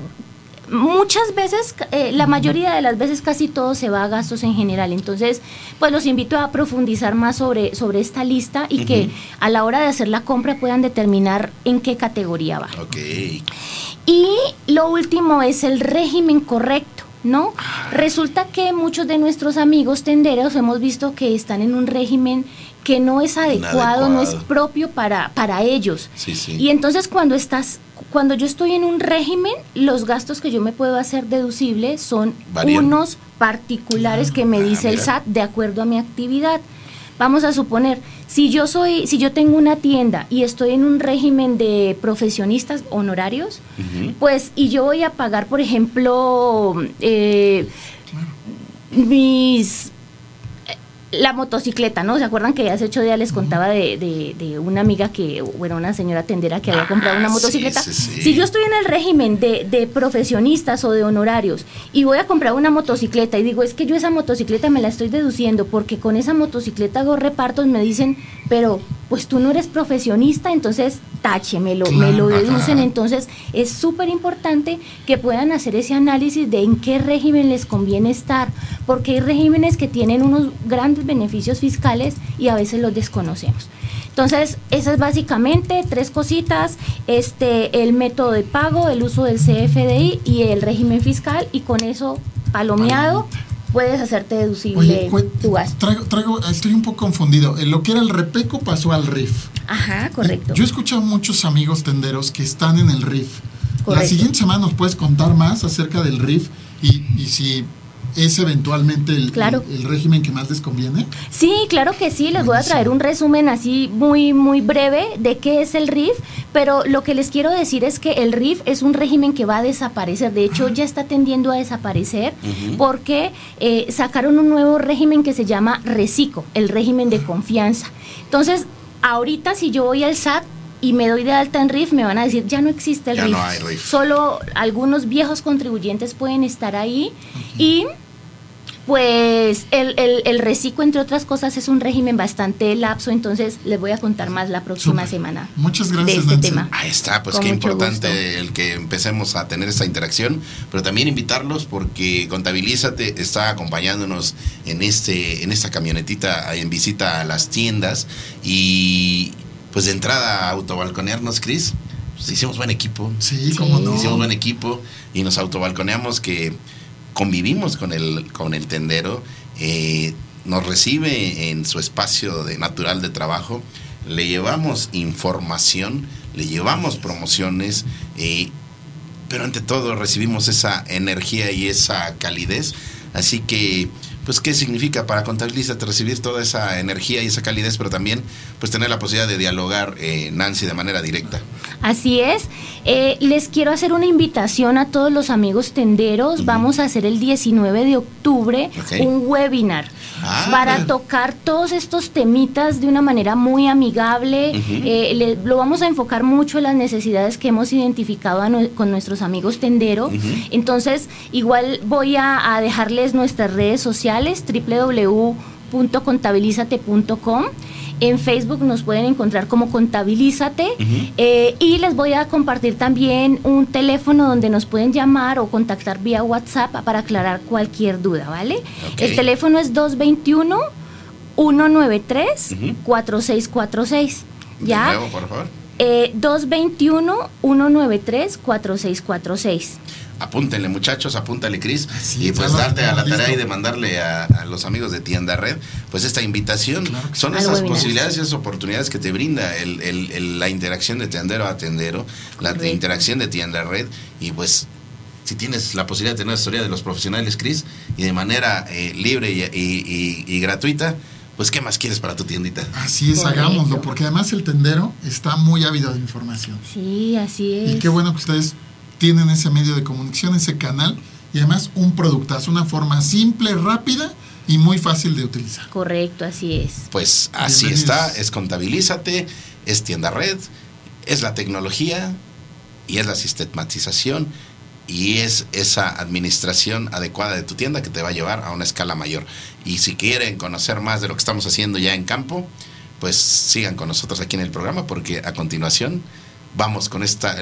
muchas veces, eh, la mayoría de las veces casi todo se va a gastos en general. Entonces, pues los invito a profundizar más sobre, sobre esta lista y uh -huh. que a la hora de hacer la compra puedan determinar en qué categoría va. Ok. Y lo último es el régimen correcto. ¿No? Resulta que muchos de nuestros amigos tenderos hemos visto que están en un régimen que no es adecuado, no es propio para, para ellos. Sí, sí. Y entonces cuando estás cuando yo estoy en un régimen, los gastos que yo me puedo hacer deducible son unos particulares que me Ah, dice el. SAT de acuerdo a mi actividad. Vamos a suponer, si yo soy, si yo tengo una tienda y estoy en un régimen de profesionistas honorarios, pues y yo voy a pagar, por ejemplo, eh, mis la motocicleta, ¿no? ¿Se acuerdan que hace ocho días les contaba de, de- de una amiga que, bueno, una señora tendera que había Ah, comprado una motocicleta? sí, sí. Si yo estoy en el régimen de, de profesionistas o de honorarios y voy a comprar una motocicleta y digo, es que yo esa motocicleta me la estoy deduciendo porque con esa motocicleta hago repartos, me dicen, pero pues tú no eres profesionista, entonces tache, me lo, me lo deducen. Entonces es súper importante que puedan hacer ese análisis de en qué régimen les conviene estar, porque hay regímenes que tienen unos grandes beneficios fiscales y a veces los desconocemos. Entonces, esas básicamente tres cositas, este, el método de pago, el uso del CFDI y el régimen fiscal, y con eso, palomeado, puedes hacerte deducible Oye, tu gasto. traigo, traigo, estoy un poco confundido. En lo que era el repeco pasó al RIF. Ajá, correcto. Yo he escuchado muchos amigos tenderos que están en el RIF. La Correcto. siguiente semana nos puedes contar más acerca del RIF y, y si es eventualmente el, Claro. el- el régimen que más les conviene. Sí, claro que sí, les voy a traer un resumen así muy muy breve de qué es el RIF, pero lo que les quiero decir es que el RIF es un régimen que va a desaparecer, de hecho ya está tendiendo a desaparecer porque eh, sacaron un nuevo régimen que se llama RECICO, el régimen de confianza. Entonces, ahorita si yo voy al SAT y me doy de alta en RIF, me van a decir, ya no existe el Ya RIF. no hay RIF. Solo algunos viejos contribuyentes pueden estar ahí y pues el, el, el reciclo, entre otras cosas, es un régimen bastante lapso, entonces les voy a contar más la próxima semana. Muchas de gracias, este Nancy. tema. Ahí está, pues Con qué importante gusto. el que empecemos a tener esta interacción, pero también invitarlos porque Contabilízate está acompañándonos en este en esta camionetita en visita a las tiendas y pues de entrada a autobalconearnos, Cris. Pues hicimos buen equipo. Sí, cómo no. Hicimos buen equipo y nos autobalconeamos que convivimos con el, con el tendero, eh, nos recibe en su espacio de natural de trabajo, le llevamos información, le llevamos promociones, eh, pero ante todo recibimos esa energía y esa calidez. Así que, pues, ¿qué significa para Contabilízate recibir toda esa energía y esa calidez, pero también, pues, tener la posibilidad de dialogar, eh, Nancy, de manera directa? Así es. Eh, les quiero hacer una invitación a todos los amigos tenderos. Vamos a hacer el 19 de octubre un webinar Ah. para tocar todos estos temitas de una manera muy amigable. Eh, le- lo vamos a enfocar mucho en las necesidades que hemos identificado con nuestros amigos tenderos. Entonces, igual voy a, a dejarles nuestras redes sociales, www.contabilizate.com. En Facebook nos pueden encontrar como Contabilízate. Ujú. Eh, y les voy a compartir también un teléfono donde nos pueden llamar o contactar vía WhatsApp para aclarar cualquier duda, ¿vale? Ok. El teléfono es 221 193 Ujú. 4646. De ¿Ya? nuevo, por favor. Eh, 221-193-4646. Apúntenle, muchachos, apúntale, Cris. Así y es, pues darte a la tarea y listo. de mandarle a, a los amigos de Tienda Red, pues esta invitación. Claro Son sí. Esas posibilidades y esas oportunidades que te brinda el, el- el- la interacción de tendero a tendero, la Correcto. interacción de Tienda Red. Y pues, si tienes la posibilidad de tener la historia de los profesionales, Cris, y de manera eh, libre y, y- y- y gratuita, pues, ¿qué más quieres para tu tiendita? Así es, Correcto. hagámoslo, porque además el tendero está muy ávido de información. Sí, así es. Y qué bueno que ustedes tienen ese medio de comunicación, ese canal, y además un productazo, una forma simple, rápida y muy fácil de utilizar. Correcto, así es. Pues así está, es Contabilízate, es Tienda Red, es la tecnología y es la sistematización y es esa administración adecuada de tu tienda que te va a llevar a una escala mayor. Y si quieren conocer más de lo que estamos haciendo ya en campo, pues sigan con nosotros aquí en el programa porque a continuación vamos con esta...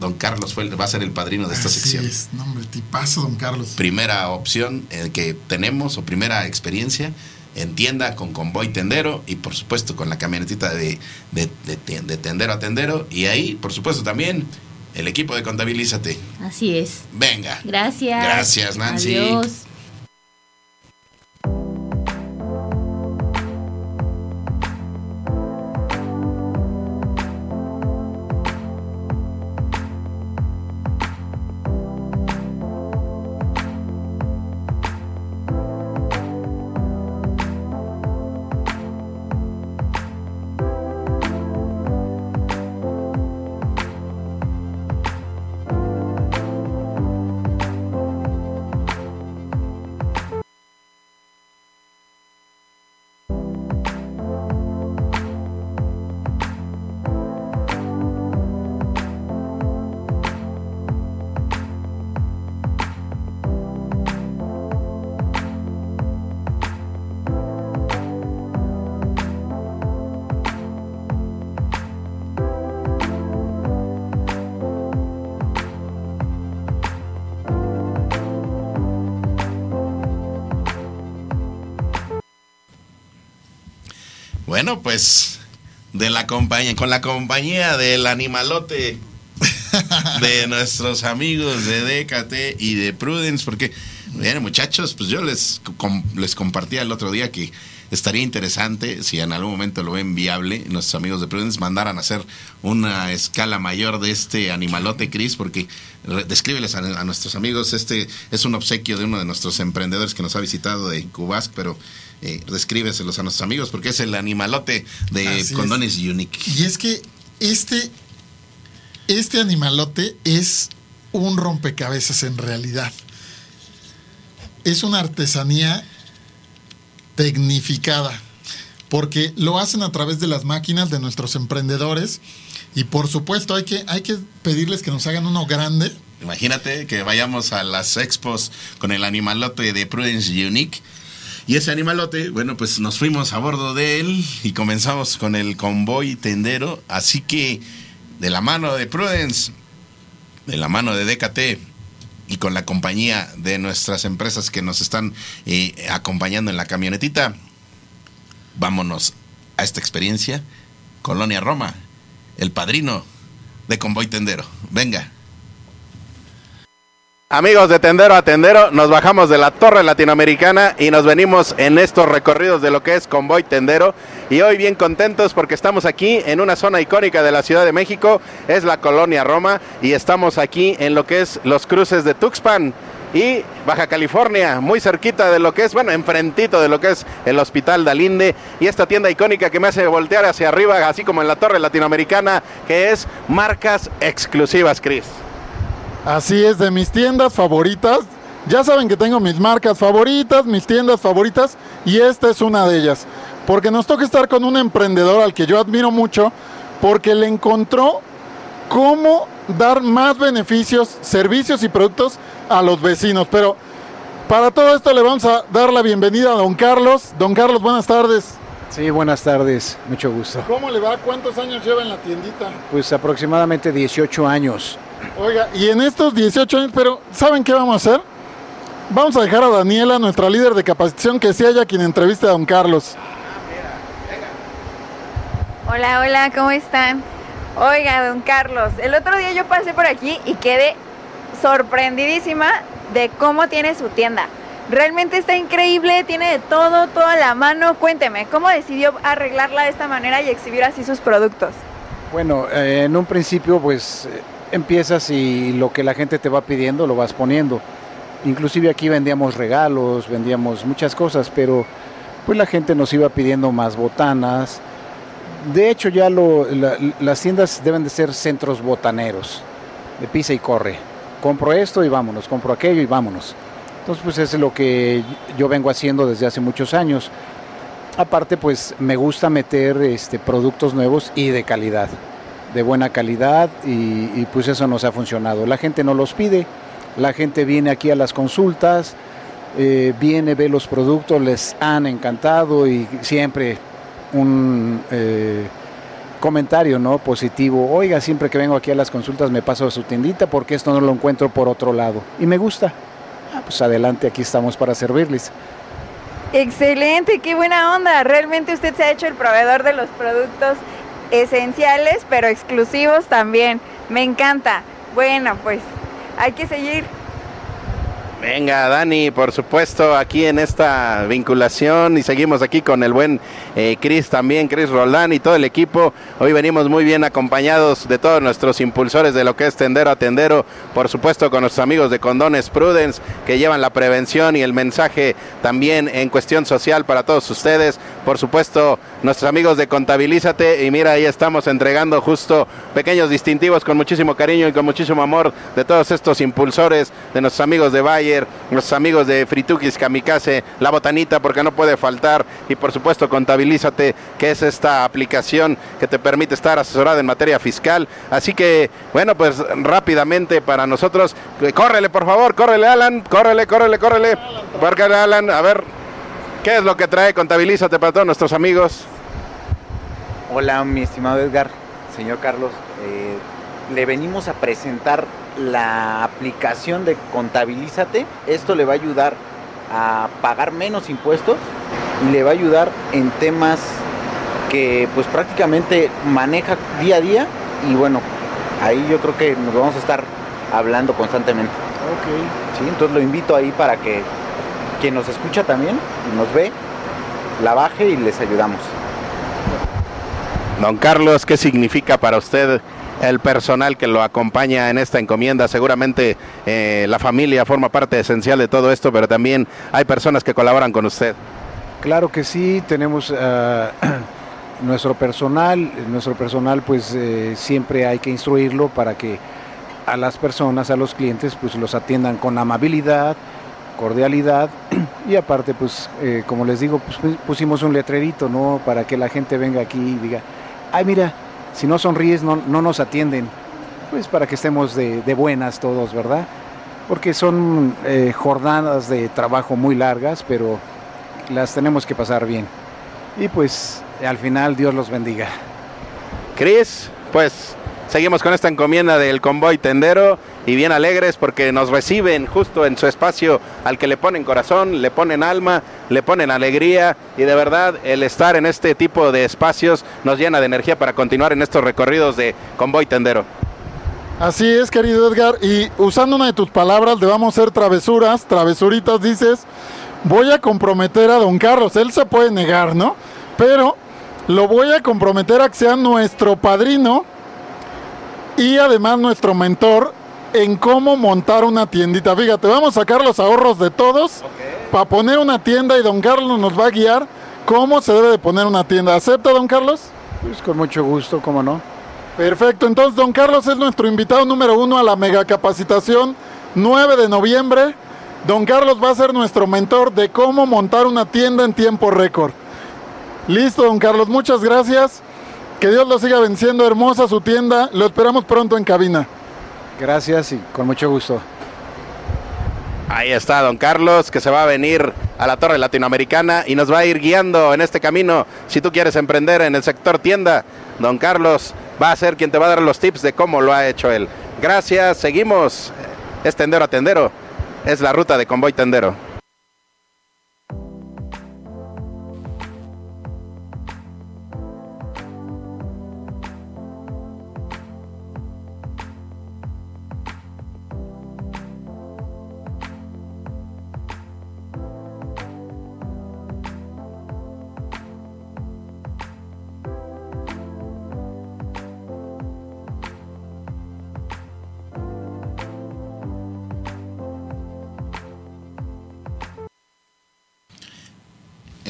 Don Carlos fue, el- va a ser el padrino de esta Así sección. es, no, hombre, tipazo, don Carlos. Primera opción eh, que tenemos o primera experiencia en tienda con convoy tendero y por supuesto con la camionetita de, de, de tendero a tendero y ahí por supuesto también el equipo de Contabilízate. Así es. Venga. Gracias. Gracias, Nancy. Adiós. Pues de la compañía, con la compañía del animalote de nuestros amigos de DKT y de Prudence, porque, miren muchachos, pues yo les, les compartía el otro día que estaría interesante, si en algún momento lo ven viable, nuestros amigos de Prudence mandaran a hacer una escala mayor de este animalote, Chris, porque descríbeles a, nuestros amigos, este es un obsequio de uno de nuestros emprendedores que nos ha visitado de Cubasc, pero eh, descríbeselos a nuestros amigos, porque es el animalote de Condones Unique. Y es que este, este animalote es un rompecabezas en realidad. Es una artesanía tecnificada, porque lo hacen a través de las máquinas de nuestros emprendedores y por supuesto hay que, hay que pedirles que nos hagan uno grande. Imagínate que vayamos a las expos con el animalote de Prudence Unique. Y ese animalote, bueno, pues nos fuimos a bordo de él y comenzamos con el convoy tendero. Así que de la mano de Prudence, de la mano de DKT, y con la compañía de nuestras empresas que nos están eh, acompañando en la camionetita, vámonos a esta experiencia. Colonia Roma, el padrino de Convoy Tendero. Venga. Amigos de Tendero a Tendero, nos bajamos de la Torre Latinoamericana y nos venimos en estos recorridos de lo que es Convoy Tendero. Y hoy bien contentos porque estamos aquí en una zona icónica de la Ciudad de México, es la Colonia Roma, y estamos aquí en lo que es los cruces de Tuxpan y Baja California, muy cerquita de lo que es, bueno, enfrentito de lo que es el Hospital Dalinde y esta tienda icónica que me hace voltear hacia arriba, así como en la Torre Latinoamericana, que es marcas exclusivas, Cris. Así es, de mis tiendas favoritas. Ya saben que tengo mis marcas favoritas, mis tiendas favoritas y esta es una de ellas. Porque nos toca estar con un emprendedor al que yo admiro mucho porque le encontró cómo dar más beneficios, servicios y productos a los vecinos. Pero para todo esto le vamos a dar la bienvenida a don Carlos. Don Carlos, buenas tardes. Sí, buenas tardes, mucho gusto. ¿Cómo le va? ¿Cuántos años lleva en la tiendita? Pues aproximadamente 18 años. Oiga, y en estos 18 años, pero ¿saben qué vamos a hacer? Vamos a dejar a Daniela, nuestra líder de capacitación, que sea ella quien entreviste a don Carlos. Hola, hola, ¿cómo están? Oiga, don Carlos, el otro día yo pasé por aquí y quedé sorprendidísima de cómo tiene su tienda. Realmente está increíble, tiene de todo, toda la mano. Cuénteme, ¿cómo decidió arreglarla de esta manera y exhibir así sus productos? Bueno, eh, en un principio pues empiezas y lo que la gente te va pidiendo lo vas poniendo. Inclusive aquí vendíamos regalos, vendíamos muchas cosas, pero pues la gente nos iba pidiendo más botanas. De hecho ya lo, las tiendas deben de ser centros botaneros, de pisa y corre. Compro esto y vámonos, compro aquello y vámonos. Entonces pues es lo que yo vengo haciendo desde hace muchos años. Aparte pues me gusta meter este, productos nuevos y de calidad de buena calidad y, pues eso nos ha funcionado. La gente no los pide, la gente viene aquí a las consultas, eh, viene, ve los productos, les han encantado y siempre un eh, comentario no positivo. Oiga, siempre que vengo aquí a las consultas me paso a su tiendita porque esto no lo encuentro por otro lado y me gusta. Ah, pues adelante, aquí estamos para servirles. Excelente, qué buena onda. Realmente usted se ha hecho el proveedor de los productos esenciales, pero exclusivos también. Me encanta. Bueno, pues hay que seguir Venga, Dani, por supuesto, aquí en esta vinculación y seguimos aquí con el buen eh, Chris también, Chris Roldán y todo el equipo. Hoy venimos muy bien acompañados de todos nuestros impulsores de lo que es Tendero a Tendero, por supuesto con nuestros amigos de Condones Prudence que llevan la prevención y el mensaje también en cuestión social para todos ustedes. Por supuesto, nuestros amigos de Contabilízate y mira, ahí estamos entregando justo pequeños distintivos con muchísimo cariño y con muchísimo amor de todos estos impulsores, de nuestros amigos de Valle los amigos de Fritukis Kamikaze, La Botanita, porque no puede faltar, y por supuesto Contabilízate, que es esta aplicación que te permite estar asesorada en materia fiscal. Así que, bueno, pues rápidamente para nosotros, eh, córrele por favor, córrele Alan, córrele, córrele, córrele, porque Alan, a ver, ¿qué es lo que trae Contabilízate para todos nuestros amigos? Hola, mi estimado Edgar, señor Carlos. Eh, le venimos a presentar la aplicación de Contabilízate. Esto le va a ayudar a pagar menos impuestos y le va a ayudar en temas que pues prácticamente maneja día a día y bueno, ahí yo creo que nos vamos a estar hablando constantemente. Ok. Sí, entonces lo invito ahí para que quien nos escucha también y nos ve, la baje y les ayudamos. Don Carlos, ¿qué significa para usted el personal que lo acompaña en esta encomienda? Seguramente eh, la familia forma parte esencial de todo esto, pero también hay personas que colaboran con usted. Claro que sí, tenemos ah, nuestro personal, nuestro personal pues eh, siempre hay que instruirlo para que a las personas, a los clientes pues los atiendan con amabilidad, cordialidad y aparte pues eh, como les digo pues pu- pusimos un letrerito no para que la gente venga aquí y diga ay mira si no sonríes no, no nos atienden. Pues para que estemos de, de buenas todos verdad porque son eh, jornadas de trabajo muy largas pero las tenemos que pasar bien. Y pues al final Dios los bendiga. Cris, pues seguimos con esta encomienda del convoy tendero y bien alegres porque nos reciben justo en su espacio al que le ponen corazón, le ponen alma, le ponen alegría y de verdad el estar en este tipo de espacios nos llena de energía para continuar en estos recorridos de convoy tendero. Así es, querido Edgar. Y usando una de tus palabras, le vamos a hacer travesuras, travesuritas, dices, voy a comprometer a don Carlos. Él se puede negar, ¿no? Pero lo voy a comprometer a que sea nuestro padrino y además nuestro mentor en cómo montar una tiendita. Fíjate, vamos a sacar los ahorros de todos para poner una tienda y don Carlos nos va a guiar cómo se debe de poner una tienda. ¿Acepta, don Carlos? pues con mucho gusto cómo no Perfecto, entonces don Carlos es nuestro invitado número uno a la mega capacitación 9 de noviembre. Don Carlos va a ser nuestro mentor de cómo montar una tienda en tiempo récord. Listo, don Carlos, muchas gracias. Que Dios lo siga venciendo, hermosa su tienda. Lo esperamos pronto en cabina. Gracias y con mucho gusto Ahí está don Carlos que se va a venir a la Torre Latinoamericana y nos va a ir guiando en este camino. Si tú quieres emprender en el sector tienda, don Carlos va a ser quien te va a dar los tips de cómo lo ha hecho él. Gracias, seguimos. Es tendero a tendero. Es la ruta de convoy tendero.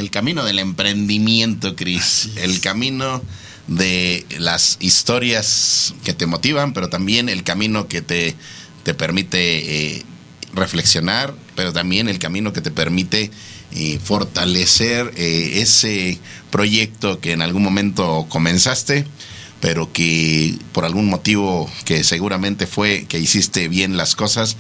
El camino del emprendimiento, Cris. El camino de las historias que te motivan, pero también el camino que te, te permite eh, reflexionar, pero también el camino que te permite eh, fortalecer eh, ese proyecto que en algún momento comenzaste, pero que por algún motivo que seguramente fue que hiciste bien las cosas,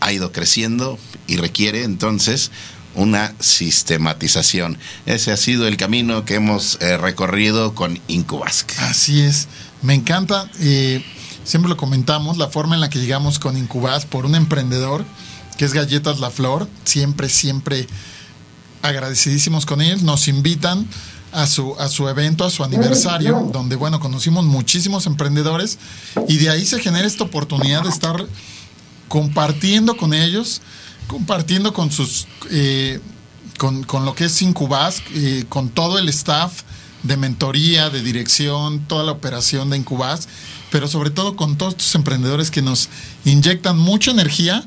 ha ido creciendo y requiere entonces una sistematización. Ese ha sido el camino que hemos eh, recorrido con Incubasque. Así es, me encanta, eh, siempre lo comentamos, la forma en la que llegamos con Incubas por un emprendedor que es Galletas La Flor, siempre, siempre agradecidísimos con ellos, nos invitan a su, a su evento, a su aniversario, donde, bueno, conocimos muchísimos emprendedores y de ahí se genera esta oportunidad de estar compartiendo con ellos, compartiendo con sus, eh, con, con lo que es Incubas, eh, con todo el staff de mentoría, de dirección, toda la operación de Incubas, pero sobre todo con todos estos emprendedores que nos inyectan mucha energía,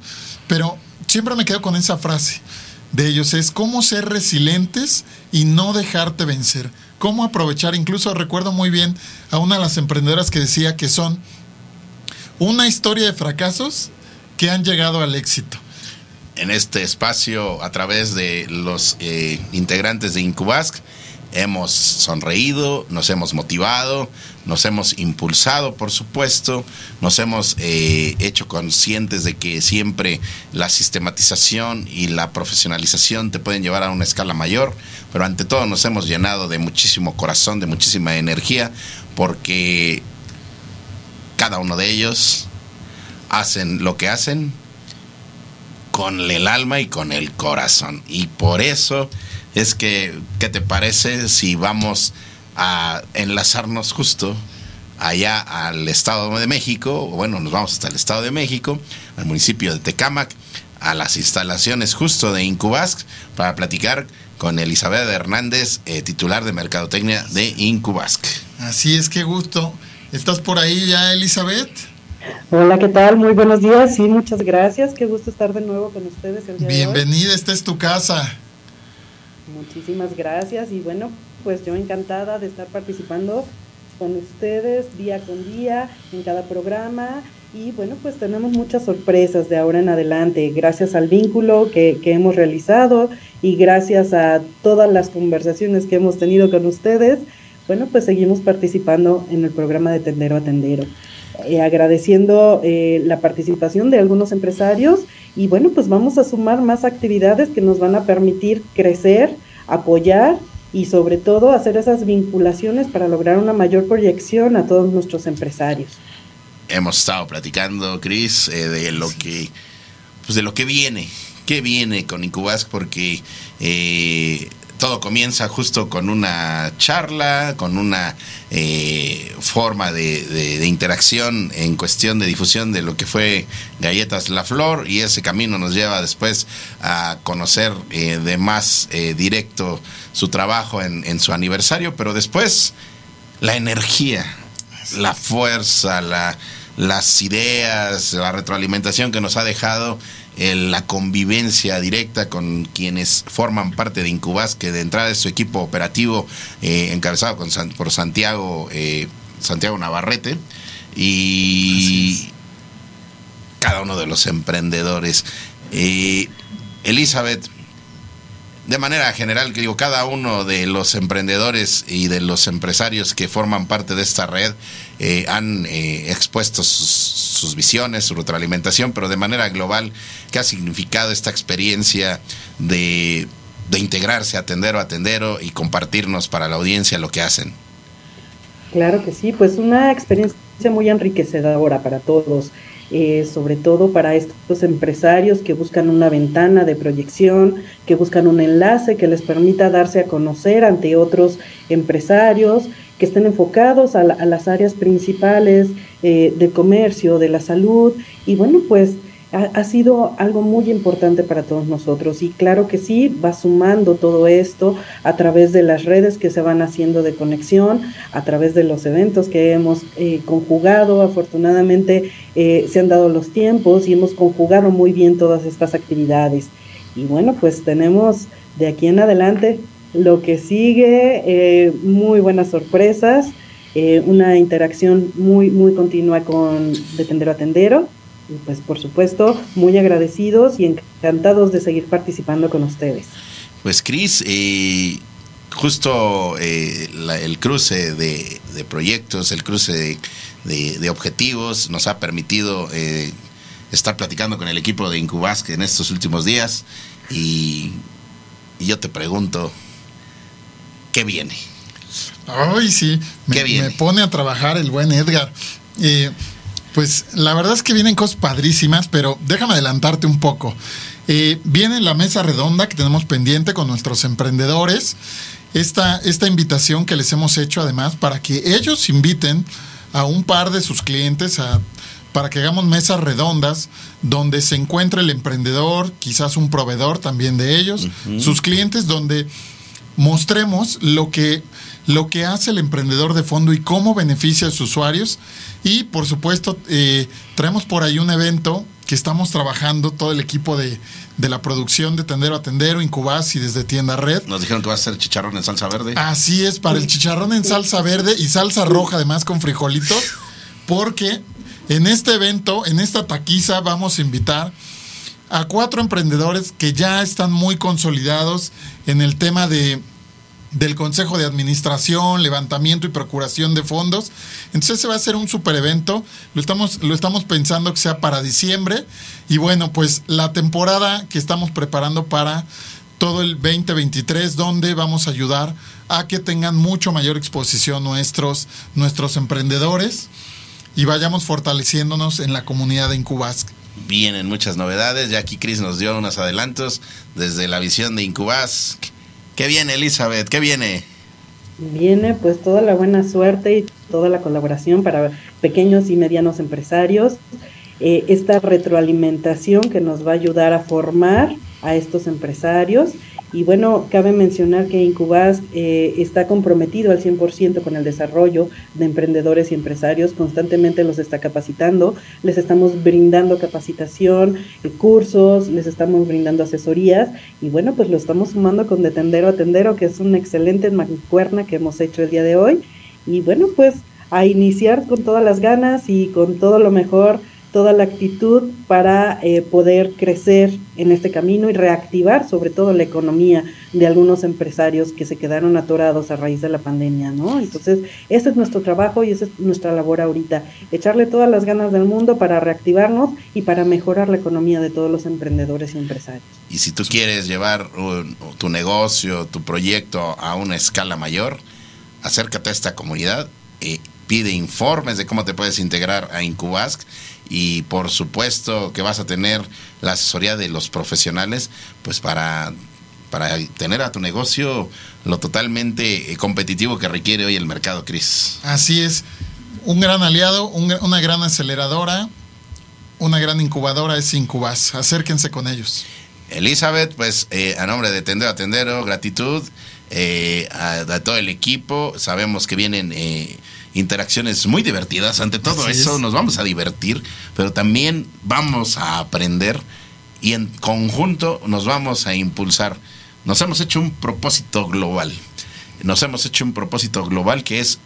pero siempre me quedo con esa frase de ellos, es cómo ser resilientes y no dejarte vencer, cómo aprovechar, incluso recuerdo muy bien a una de las emprendedoras que decía que son una historia de fracasos que han llegado al éxito. En este espacio, a través de los eh, integrantes de Incubask, hemos sonreído, nos hemos motivado, nos hemos impulsado, por supuesto, nos hemos eh, hecho conscientes de que siempre la sistematización y la profesionalización te pueden llevar a una escala mayor, pero ante todo nos hemos llenado de muchísimo corazón, de muchísima energía, porque cada uno de ellos hacen lo que hacen con el alma y con el corazón. Y por eso es que, ¿qué te parece si vamos a enlazarnos justo allá al Estado de México, bueno, nos vamos hasta el Estado de México, al municipio de Tecámac, a las instalaciones justo de Incubask, para platicar con Elizabeth Hernández, eh, titular de Mercadotecnia de Incubask. Así es, qué gusto. ¿Estás por ahí ya, Elizabeth? Hola, ¿qué tal? Muy buenos días. Sí, muchas gracias. Qué gusto estar de nuevo con ustedes el día Bienvenida, de hoy. esta es tu casa. Muchísimas gracias y bueno, pues yo encantada de estar participando con ustedes día con día en cada programa y bueno, pues tenemos muchas sorpresas de ahora en adelante, gracias al vínculo que, que hemos realizado y gracias a todas las conversaciones que hemos tenido con ustedes, bueno, pues seguimos participando en el programa de Tendero a Tendero. Eh, agradeciendo eh, la participación de algunos empresarios y bueno, pues vamos a sumar más actividades que nos van a permitir crecer, apoyar y sobre todo hacer esas vinculaciones para lograr una mayor proyección a todos nuestros empresarios. Hemos estado platicando, Cris, eh, de lo que pues de lo que viene, qué viene con Incubas, porque eh, todo comienza justo con una charla, con una eh, forma de, de, de, interacción en cuestión de difusión de lo que fue Galletas La Flor y ese camino nos lleva después a conocer eh, de más eh, directo su trabajo en, en, su aniversario, pero después la energía, la fuerza, la, las ideas, la retroalimentación que nos ha dejado la convivencia directa con quienes forman parte de Incubas, que de entrada es su equipo operativo eh, encabezado con, por Santiago, eh, Santiago Navarrete y cada uno de los emprendedores. Eh, Elizabeth, de manera general, que digo, cada uno de los emprendedores y de los empresarios que forman parte de esta red eh, han eh, expuesto sus, sus, visiones, su retroalimentación, pero de manera global, ¿qué ha significado esta experiencia de, de integrarse a Tendero a Tendero y compartirnos para la audiencia lo que hacen? Claro que sí, pues una experiencia muy enriquecedora para todos. Eh, sobre todo para estos empresarios que buscan una ventana de proyección, que buscan un enlace que les permita darse a conocer ante otros empresarios, que estén enfocados a, la, a las áreas principales eh, de comercio, de la salud, y bueno, pues ha, sido algo muy importante para todos nosotros y claro que sí, va sumando todo esto a través de las redes que se van haciendo de conexión, a través de los eventos que hemos eh, conjugado, afortunadamente eh, se han dado los tiempos y hemos conjugado muy bien todas estas actividades. Y bueno, pues tenemos de aquí en adelante lo que sigue, eh, muy buenas sorpresas, una interacción muy, muy continua con de tendero a tendero y pues por supuesto muy agradecidos y encantados de seguir participando con ustedes. Pues Cris, eh, justo eh, la, el cruce de, de, proyectos, el cruce de, de, de, objetivos nos ha permitido eh, estar platicando con el equipo de Incubasque en estos últimos días y, y yo te pregunto, ¿qué viene? Ay, sí, me, ¿Qué viene? me pone a trabajar el buen Edgar. Eh, pues la verdad es que vienen cosas padrísimas, pero déjame adelantarte un poco. Eh, viene la mesa redonda que tenemos pendiente con nuestros emprendedores. Esta, esta invitación que les hemos hecho además para que ellos inviten a un par de sus clientes a, para que hagamos mesas redondas donde se encuentre el emprendedor, quizás un proveedor también de ellos, uh -huh. sus clientes, donde mostremos lo que, lo que hace el emprendedor de fondo y cómo beneficia a sus usuarios. Y por supuesto, eh, traemos por ahí un evento que estamos trabajando todo el equipo de, de la producción de Tendero a Tendero, Incubas y desde Tienda Red. Nos dijeron que va a ser chicharrón en salsa verde. Así es, para el chicharrón en salsa verde y salsa roja, además con frijolitos, porque en este evento, en esta taquiza, vamos a invitar a cuatro emprendedores que ya están muy consolidados en el tema de del Consejo de Administración, levantamiento y procuración de fondos. Entonces ese va a ser un super evento. Lo estamos, lo estamos pensando que sea para diciembre. Y bueno, pues la temporada que estamos preparando para todo el 2023, donde vamos a ayudar a que tengan mucho mayor exposición nuestros, nuestros emprendedores y vayamos fortaleciéndonos en la comunidad de Incubasc vienen muchas novedades. Ya aquí Chris nos dio unos adelantos desde la visión de Incubas. ¿Qué viene, Elizabeth? ¿Qué viene? Viene pues toda la buena suerte y toda la colaboración para pequeños y medianos empresarios, eh, esta retroalimentación que nos va a ayudar a formar a estos empresarios y bueno, cabe mencionar que Incubas eh, está comprometido al 100% con el desarrollo de emprendedores y empresarios, constantemente los está capacitando, les estamos brindando capacitación, eh, cursos, les estamos brindando asesorías y bueno, pues lo estamos sumando con De Tendero a Tendero, que es una excelente mancuerna que hemos hecho el día de hoy. Y bueno, pues a iniciar con todas las ganas y con todo lo mejor toda la actitud para eh, poder crecer en este camino y reactivar sobre todo la economía de algunos empresarios que se quedaron atorados a raíz de la pandemia, ¿no? Entonces, ese es nuestro trabajo y esa es nuestra labor ahorita, echarle todas las ganas del mundo para reactivarnos y para mejorar la economía de todos los emprendedores y empresarios. Y si tú quieres llevar tu negocio, tu proyecto a una escala mayor, acércate a esta comunidad, eh, pide informes de cómo te puedes integrar a Incubask y por supuesto que vas a tener la asesoría de los profesionales, pues para, para tener a tu negocio lo totalmente eh, competitivo que requiere hoy el mercado, Cris. Así es, un gran aliado, una gran aceleradora, una gran incubadora es Incubas. Acérquense con ellos. Elizabeth, pues eh, a nombre de Tendero a Tendero, gratitud eh, a, todo el equipo. Sabemos que vienen interacciones muy divertidas. Ante todo eso nos vamos a divertir, pero también vamos a aprender y en conjunto nos vamos a impulsar. Nos hemos hecho un propósito global. Nos hemos hecho un propósito global que es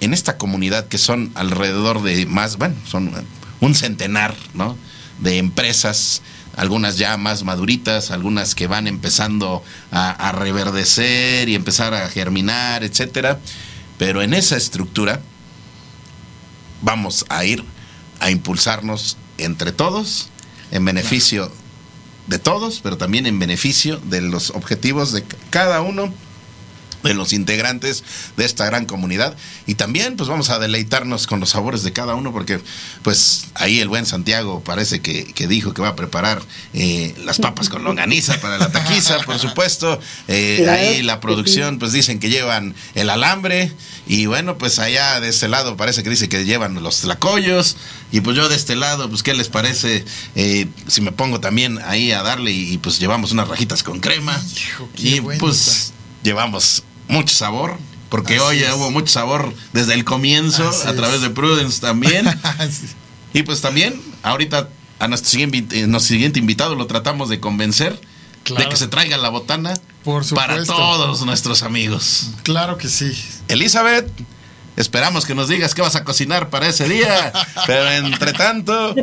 en esta comunidad que son alrededor de más, bueno, son un centenar, ¿no? De empresas, algunas ya más maduritas, algunas que van empezando a, a reverdecer y empezar a germinar, etcétera pero en esa estructura vamos a ir a impulsarnos entre todos en beneficio de todos, pero también en beneficio de los objetivos de cada uno de los integrantes de esta gran comunidad. Y también pues vamos a deleitarnos con los sabores de cada uno porque pues ahí el buen Santiago parece que, dijo que va a preparar eh, las papas con longaniza para la taquiza por supuesto. Eh, ahí la producción pues dicen que llevan el alambre. Y bueno pues allá de este lado parece que dice que llevan los tlacoyos. Y pues yo de este lado pues qué les parece eh, si me pongo también ahí a darle y, pues llevamos unas rajitas con crema. Y pues llevamos mucho sabor, porque hoy hubo mucho sabor desde el comienzo, a través de Prudence también. Y pues también, ahorita a nuestro siguiente, eh, nuestro siguiente invitado lo tratamos de convencer de que se traiga la botana para todos nuestros amigos. Claro que sí. Elizabeth. Esperamos que nos digas qué vas a cocinar para ese día. Pero entre tanto,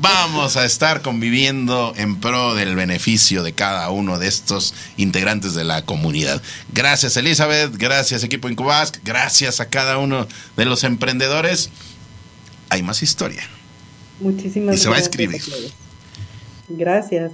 vamos a estar conviviendo en pro del beneficio de cada uno de estos integrantes de la comunidad. Gracias, Elizabeth. Gracias, equipo Incubask. Gracias a cada uno de los emprendedores. Hay más historia. Muchísimas gracias. Y se va a escribir. Gracias.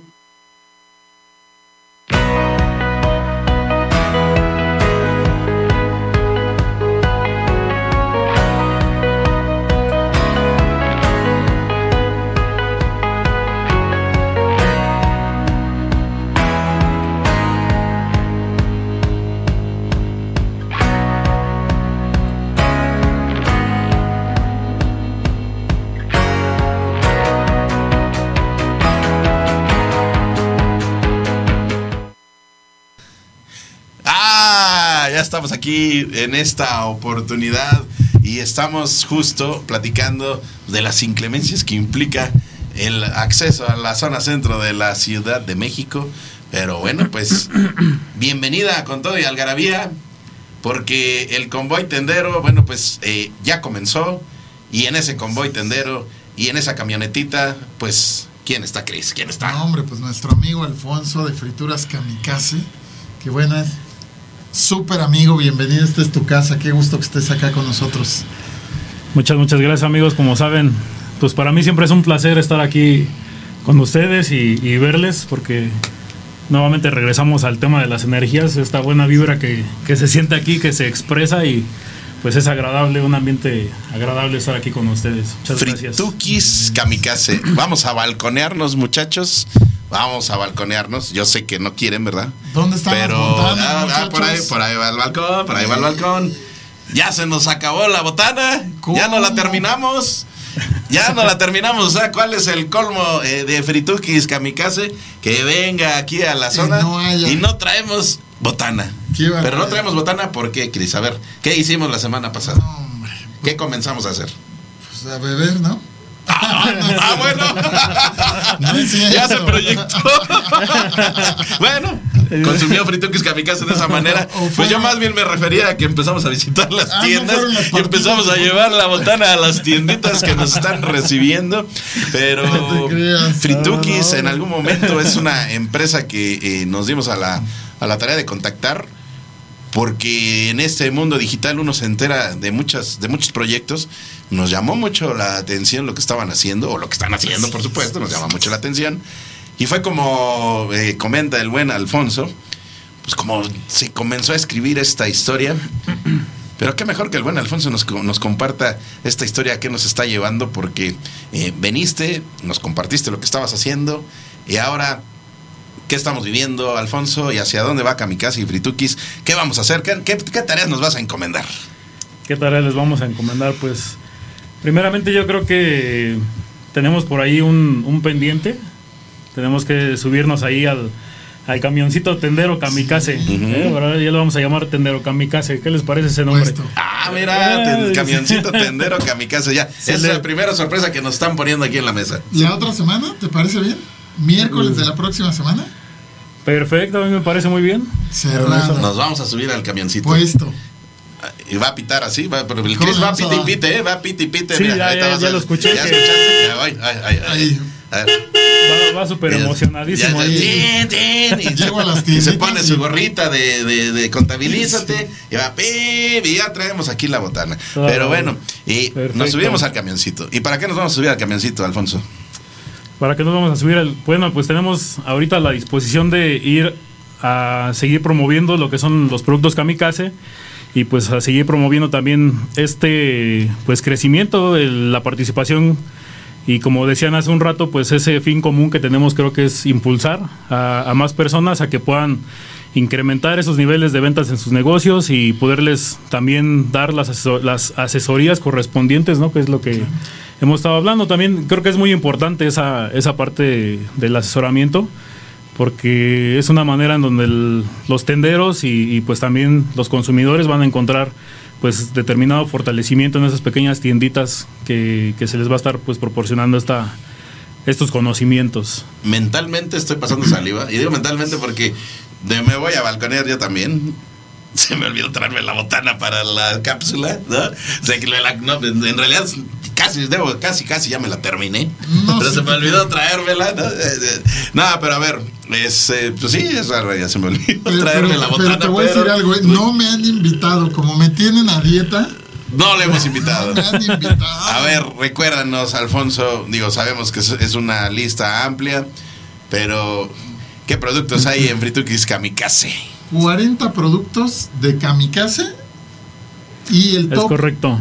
Estamos aquí en esta oportunidad y estamos justo platicando de las inclemencias que implica el acceso a la zona centro de la Ciudad de México. Pero bueno, pues bienvenida con todo y algarabía, porque el convoy tendero, bueno, pues eh, ya comenzó y en ese convoy tendero y en esa camionetita, pues, ¿quién está, Cris? ¿Quién está? No, hombre, pues nuestro amigo Alfonso de Frituras Kamikaze. Qué buenas súper amigo, bienvenido, esta es tu casa, qué gusto que estés acá con nosotros. Muchas, muchas gracias amigos, como saben, pues para mí siempre es un placer estar aquí con ustedes y, verles porque nuevamente regresamos al tema de las energías, esta buena vibra que, se siente aquí, que se expresa y pues es agradable, un ambiente agradable estar aquí con ustedes. Muchas gracias. Fritukis Kamikaze. Vamos a balconearnos, muchachos, Vamos a balconearnos. Yo sé que no quieren, ¿verdad? ¿Dónde están Pero las botanas, ah, ah, por ahí, por ahí va el balcón, por ahí va el balcón. Ya se nos acabó la botana, ya no la terminamos. Ya no la terminamos, o sea, ¿cuál es el colmo eh, de Fritukis Kamikaze? Que venga aquí a la zona no haya- y no traemos botana. Pero no traemos botana, ¿por qué, Cris? A ver, ¿qué hicimos la semana pasada? ¿Qué comenzamos a hacer? Pues a beber, ¿no? Ah, bueno. No ya se proyectó. bueno, consumió Fritukis Kamikaze de esa manera. Pues yo más bien me refería a que empezamos a visitar las Ah, tiendas y empezamos a llevar la botana a las tienditas que nos están recibiendo. Pero Fritukis en algún momento es una empresa que eh, nos dimos a la, a la tarea de contactar porque en este mundo digital uno se entera de muchas de muchos proyectos. Nos llamó mucho la atención lo que estaban haciendo o lo que están haciendo por supuesto nos llama mucho la atención. Y fue como eh, comenta el buen Alfonso pues como se comenzó a escribir esta historia. Pero qué mejor que el buen Alfonso nos, nos comparta esta historia que nos está llevando porque eh, veniste nos compartiste lo que estabas haciendo y ahora ¿Qué estamos viviendo, Alfonso? ¿Y hacia dónde va Kamikaze y Fritukis? ¿Qué vamos a hacer? ¿Qué, qué- qué tareas nos vas a encomendar? ¿Qué tarea les vamos a encomendar? Pues, primeramente yo creo que tenemos por ahí un, un pendiente. Tenemos que subirnos ahí al, al camioncito tendero kamikaze. ¿eh? Ahora ya lo vamos a llamar tendero kamikaze. ¿Qué les parece ese nombre? Ah, mira, ten- camioncito tendero Kamikaze ya. Se es le- la primera sorpresa que nos están poniendo aquí en la mesa. ¿La otra semana? ¿Te parece bien? ¿Miércoles de la próxima semana? Perfecto, a mí me parece muy bien. Cerrado. Nos vamos a subir al camioncito. Puesto. Y va a pitar así, va, pero el ¿Cómo Chris va a piti dar? pite, ¿eh? Va piti pite. Sí, mira, ya, ahorita ya, ya a- lo escuché ¿Ya escuchaste? Ya, ay, ay, ay. A. Va, va súper emocionadísimo. Ahí. y Llego a las y se pone y- su gorrita de, de, de contabilízate y va pip, y ya traemos aquí la botana. Pero bueno, y Perfecto. nos subimos al camioncito. ¿Y para qué nos vamos a subir al camioncito, Alfonso? ¿Para qué nos vamos a subir? al- bueno, pues tenemos ahorita la disposición de ir a seguir promoviendo lo que son los productos kamikaze y pues a seguir promoviendo también este pues crecimiento, la participación y como decían hace un rato, pues ese fin común que tenemos creo que es impulsar a, más personas a que puedan incrementar esos niveles de ventas en sus negocios y poderles también dar las, aseso- las asesorías correspondientes, ¿no? Que es lo que hemos estado hablando. También creo que es muy importante esa, esa parte del asesoramiento porque es una manera en donde el- los tenderos y, y, pues también los consumidores van a encontrar pues determinado fortalecimiento en esas pequeñas tienditas que, que se les va a estar pues proporcionando esta, estos conocimientos. Mentalmente estoy pasando saliva. Y digo mentalmente porque de me voy a balconear yo también. Se me olvidó traerme la botana para la cápsula, ¿no? O sea, que la- no, en en realidad casi, debo, casi, casi ya me la terminé. pero se me olvidó traérmela, ¿no? Nada, pero a ver, es, eh, pues sí, es raro, ya se me olvidó Pero, traerme pero- la pero botana. te voy a decir pero algo, ¿eh? no me han invitado, como me tienen a dieta. No le hemos invitado. No me han invitado. A ver, recuérdanos, Alfonso. Digo, sabemos que es- es una lista amplia, pero ¿qué productos hay en Fritukis Kamikaze? 40 productos de kamikaze y el Es top. correcto.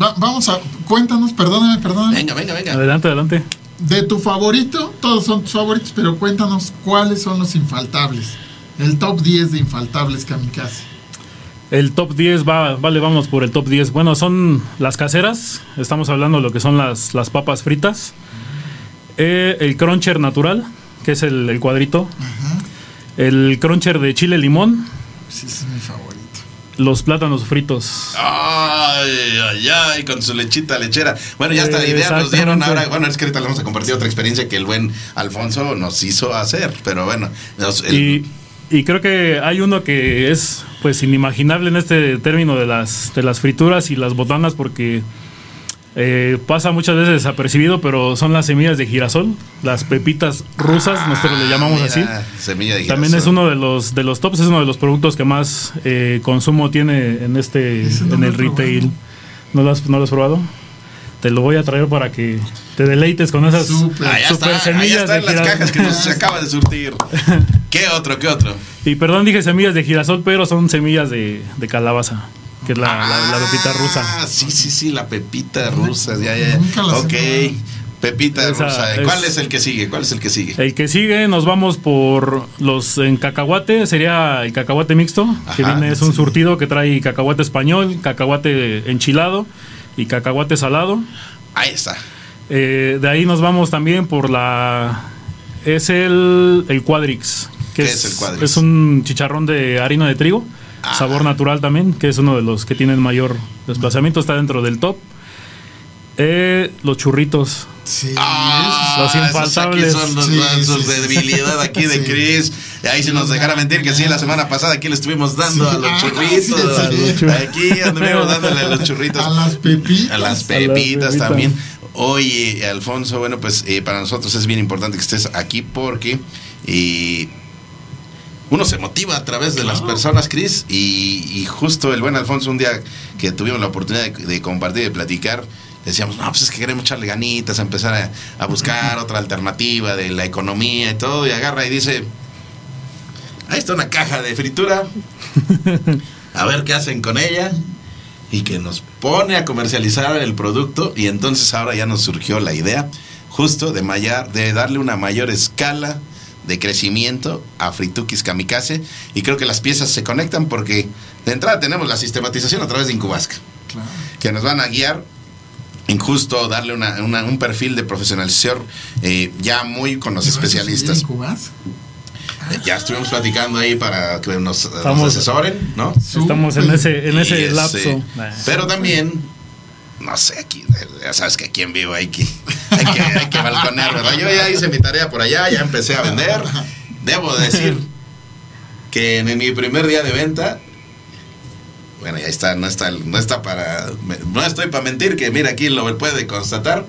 Va- vamos a, cuéntanos, perdóname, perdóname. Venga, venga, venga. Adelante, adelante. De tu favorito, todos son tus favoritos, pero cuéntanos cuáles son los infaltables. El top 10 de infaltables kamikaze. El top 10 va, vale, vamos por el top 10. Bueno, son las caseras. Estamos hablando de lo que son las, las papas fritas. Eh, el cruncher natural, que es el, el cuadrito. El cruncher de chile limón. Sí, ese es mi favorito. Los plátanos fritos. Ay, ay, ay, con su lechita lechera. Bueno, ya esta idea nos dieron ahora. Bueno, es que ahorita le vamos a compartir otra experiencia que el buen Alfonso nos hizo hacer. Pero bueno, nos- el- Y, y creo que hay uno que es pues inimaginable en este término de las, de las frituras y las botanas porque eh, pasa muchas veces desapercibido, pero son las semillas de girasol, las pepitas rusas, nosotros le llamamos así. mira, semilla de También es uno de los de los tops, es uno de los productos que más eh, consumo tiene en este no en el probado. retail. ¿No lo, has, ¿No lo has probado? Te lo voy a traer para que te deleites con esas Súper. Allá super está, allá semillas está de en las girasol. cajas que nos se acaba de surtir. ¿Qué otro? ¿Qué otro? Y perdón, dije semillas de girasol, pero son semillas de, de calabaza, que es la, la, la pepita rusa. Ah, sí, sí, sí, la pepita rusa. Ya, ya. Nunca ok. Pepita Esa rusa. es- ¿Cuál es el que sigue? ¿Cuál es el que sigue? El que sigue, nos vamos por los en cacahuate, sería el cacahuate mixto, que viene, es un surtido que trae cacahuate español, cacahuate enchilado y cacahuate salado. Ahí está. Eh, de ahí nos vamos también por la. Es el, el Quadrix. Que ¿Qué es el Quadrix? Es un chicharrón de harina de trigo, sabor natural también, que es uno de los que tienen mayor desplazamiento, está dentro del top. Eh, los churritos. Sí, Ah, los esos infaltables. Aquí son los, Sí, los sí, sí, debilidad aquí de. Chris. Ahí se nos dejara mentir que sí, la semana pasada aquí le estuvimos dando Sí. a los Ah, churritos. sí, sí. Aquí anduvimos dándole a los churritos. A las pepitas. A las A pepitas las pepitas. también. Oye, Alfonso, bueno, pues eh, para nosotros es bien importante que estés aquí porque eh, uno se motiva a través de las personas, Cris, y, y justo el buen Alfonso, un día que tuvimos la oportunidad de, de compartir, de platicar, decíamos, no, pues es que queremos echarle ganitas, empezar a, a buscar otra alternativa de la economía y todo, y agarra y dice, ahí está una caja de fritura, a ver qué hacen con ella y que nos pone a comercializar el producto y entonces ahora ya nos surgió la idea justo de, mayar, de darle una mayor escala de crecimiento a Fritukis Kamikaze y creo que las piezas se conectan porque de entrada tenemos la sistematización a través de Incubasca Claro. que nos van a guiar en justo darle una- una- un perfil de profesionalización eh, ya muy con los ¿Te vas a especialistas. Eh, Ya estuvimos platicando ahí para que nos, asesoren, ¿no? Estamos en ese, en ese lapso. Pero también, no sé, aquí, ya sabes que aquí en vivo hay que, hay que, hay que balconear, ¿verdad? Yo ya hice mi tarea por allá, ya empecé a vender. Debo decir que en mi primer día de venta, bueno, ya está, no está, no está para, me- no estoy para mentir, que mira, aquí lo puede constatar.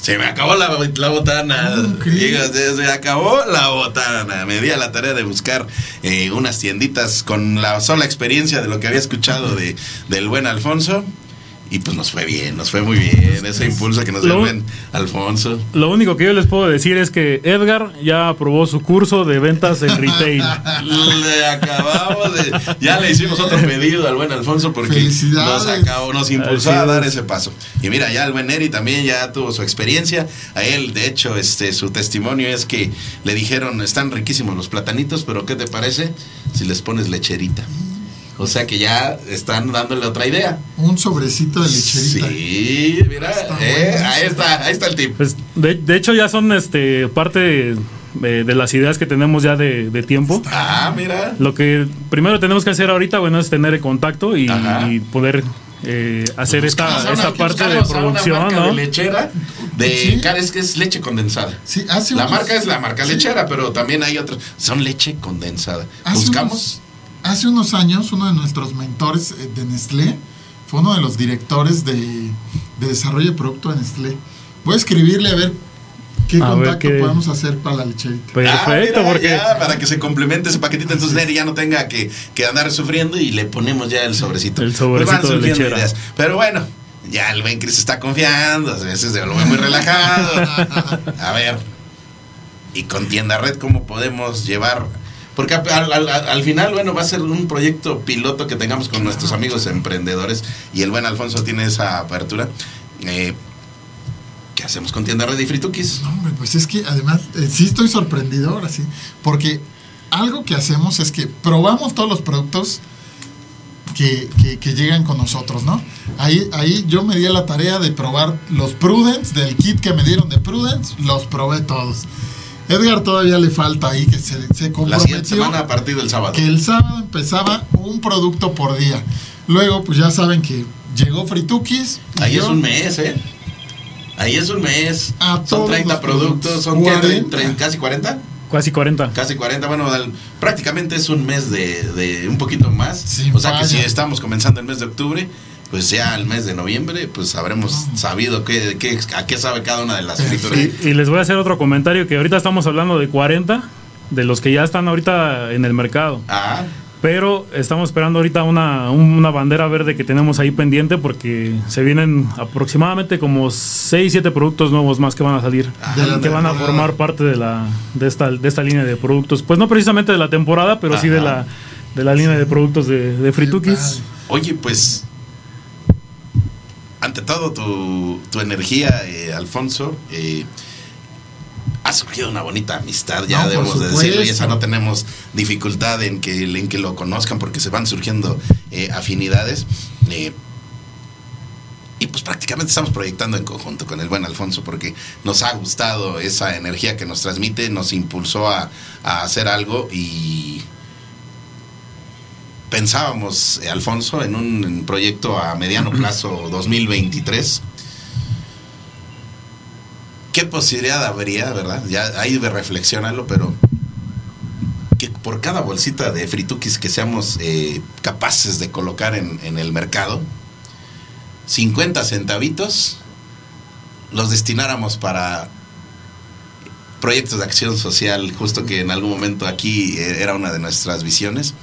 Se me acabó la, la botana. Digo, se, se acabó la botana. Me di a la tarea de buscar eh, unas tienditas con la sola experiencia de lo que había escuchado de, del buen Alfonso. Y pues nos fue bien, nos fue muy bien. Ese impulso que nos dio Alfonso. Lo único que yo les puedo decir es que Edgar ya aprobó su curso de ventas en retail. Le acabamos de. Ya le hicimos otro pedido al buen Alfonso porque nos acabó, nos impulsó a dar es. ese paso. Y mira, ya el buen Neri también ya tuvo su experiencia. A él, de hecho, este su testimonio es que le dijeron, están riquísimos los platanitos, pero ¿qué te parece si les pones lecherita? O sea que ya están dándole otra idea. Un sobrecito de lecherita. Sí, mira, Está eh, bueno. ahí está, ahí está el tip. Pues, de, de hecho, ya son este parte de, de las ideas que tenemos ya de, de tiempo. Ah, mira. Lo que primero tenemos que hacer ahorita, bueno, es tener el contacto y, poder eh, hacer Buscamos esta, una- esta parte de a una producción, marca ¿no? de lechera de Sí. cara, es que es leche condensada. Sí, hace La unos- marca es la marca sí. lechera, pero también hay otras. Son leche condensada. Hace Buscamos. unos, hace unos años, uno de nuestros mentores eh, de Nestlé fue uno de los directores de, de desarrollo de producto de Nestlé. Voy a escribirle a ver qué A ver contacto qué- podemos hacer para la lecherita. Perfecto, Ah, porque ya, para que se complemente ese paquetito, entonces Neri ya no tenga que, que andar sufriendo y le ponemos ya el sobrecito. El sobrecito Pues de lechera. ideas. Pero bueno, ya el Chris está confiando, a veces se lo ve muy relajado. A ver, y con Tienda Red, ¿cómo podemos llevar? Porque al, al- al- al final, bueno, va a ser un proyecto piloto que tengamos con nuestros amigos emprendedores y el buen Alfonso tiene esa apertura. Eh, ¿Qué hacemos con Tienda Red y Fritukis? No, hombre, pues es que además eh, sí estoy sorprendido ahora sí, porque algo que hacemos es que probamos todos los productos que, que- que llegan con nosotros, ¿no? Ahí, ahí yo me di a la tarea de probar los Prudence, del kit que me dieron de Prudence, los probé todos. Edgar todavía le falta ahí que se, se La siguiente comprometió semana a partir del sábado. que el sábado empezaba un producto por día. Luego, pues ya saben que llegó Fritukis. Ahí es un mes, ¿eh? Ahí es un mes. A son todos 30 los productos, son ¿qué? 40. Tre- tre- casi 40. casi 40. Casi 40, bueno, prácticamente es un mes de, de un poquito más. Sin o sea que si estamos comenzando el mes de octubre, pues ya el mes de noviembre, pues habremos sabido qué, qué- a qué sabe cada una de las frituras. Y, y les voy a hacer otro comentario que ahorita estamos hablando de 40 de los que ya están ahorita en el mercado. Ah, Pero estamos esperando ahorita una, un- una bandera verde que tenemos ahí pendiente porque se vienen aproximadamente como 6, 7 productos nuevos más que van a salir. La que van a formar parte de, la, de, esta, de esta línea de productos. Pues no precisamente de la temporada, pero sí de la, de la línea de productos de, de Fritukis. oye, pues ante todo tu, tu energía, eh, Alfonso. eh, ha surgido una bonita amistad, ya No, debemos de decirlo, y esa no tenemos dificultad en que, en que lo conozcan porque se van surgiendo eh, afinidades. eh, y pues prácticamente estamos proyectando en conjunto con el buen Alfonso porque nos ha gustado esa energía que nos transmite, nos impulsó a, a hacer algo y pensábamos, eh, Alfonso, en un proyecto a mediano plazo 2023. ¿Qué posibilidad habría, verdad? Ya ahí de reflexionarlo, pero que por cada bolsita de frituquis que seamos eh, capaces de colocar en, en el mercado, 50 centavitos los destináramos para proyectos de acción social, justo que en algún momento aquí eh, era una de nuestras visiones.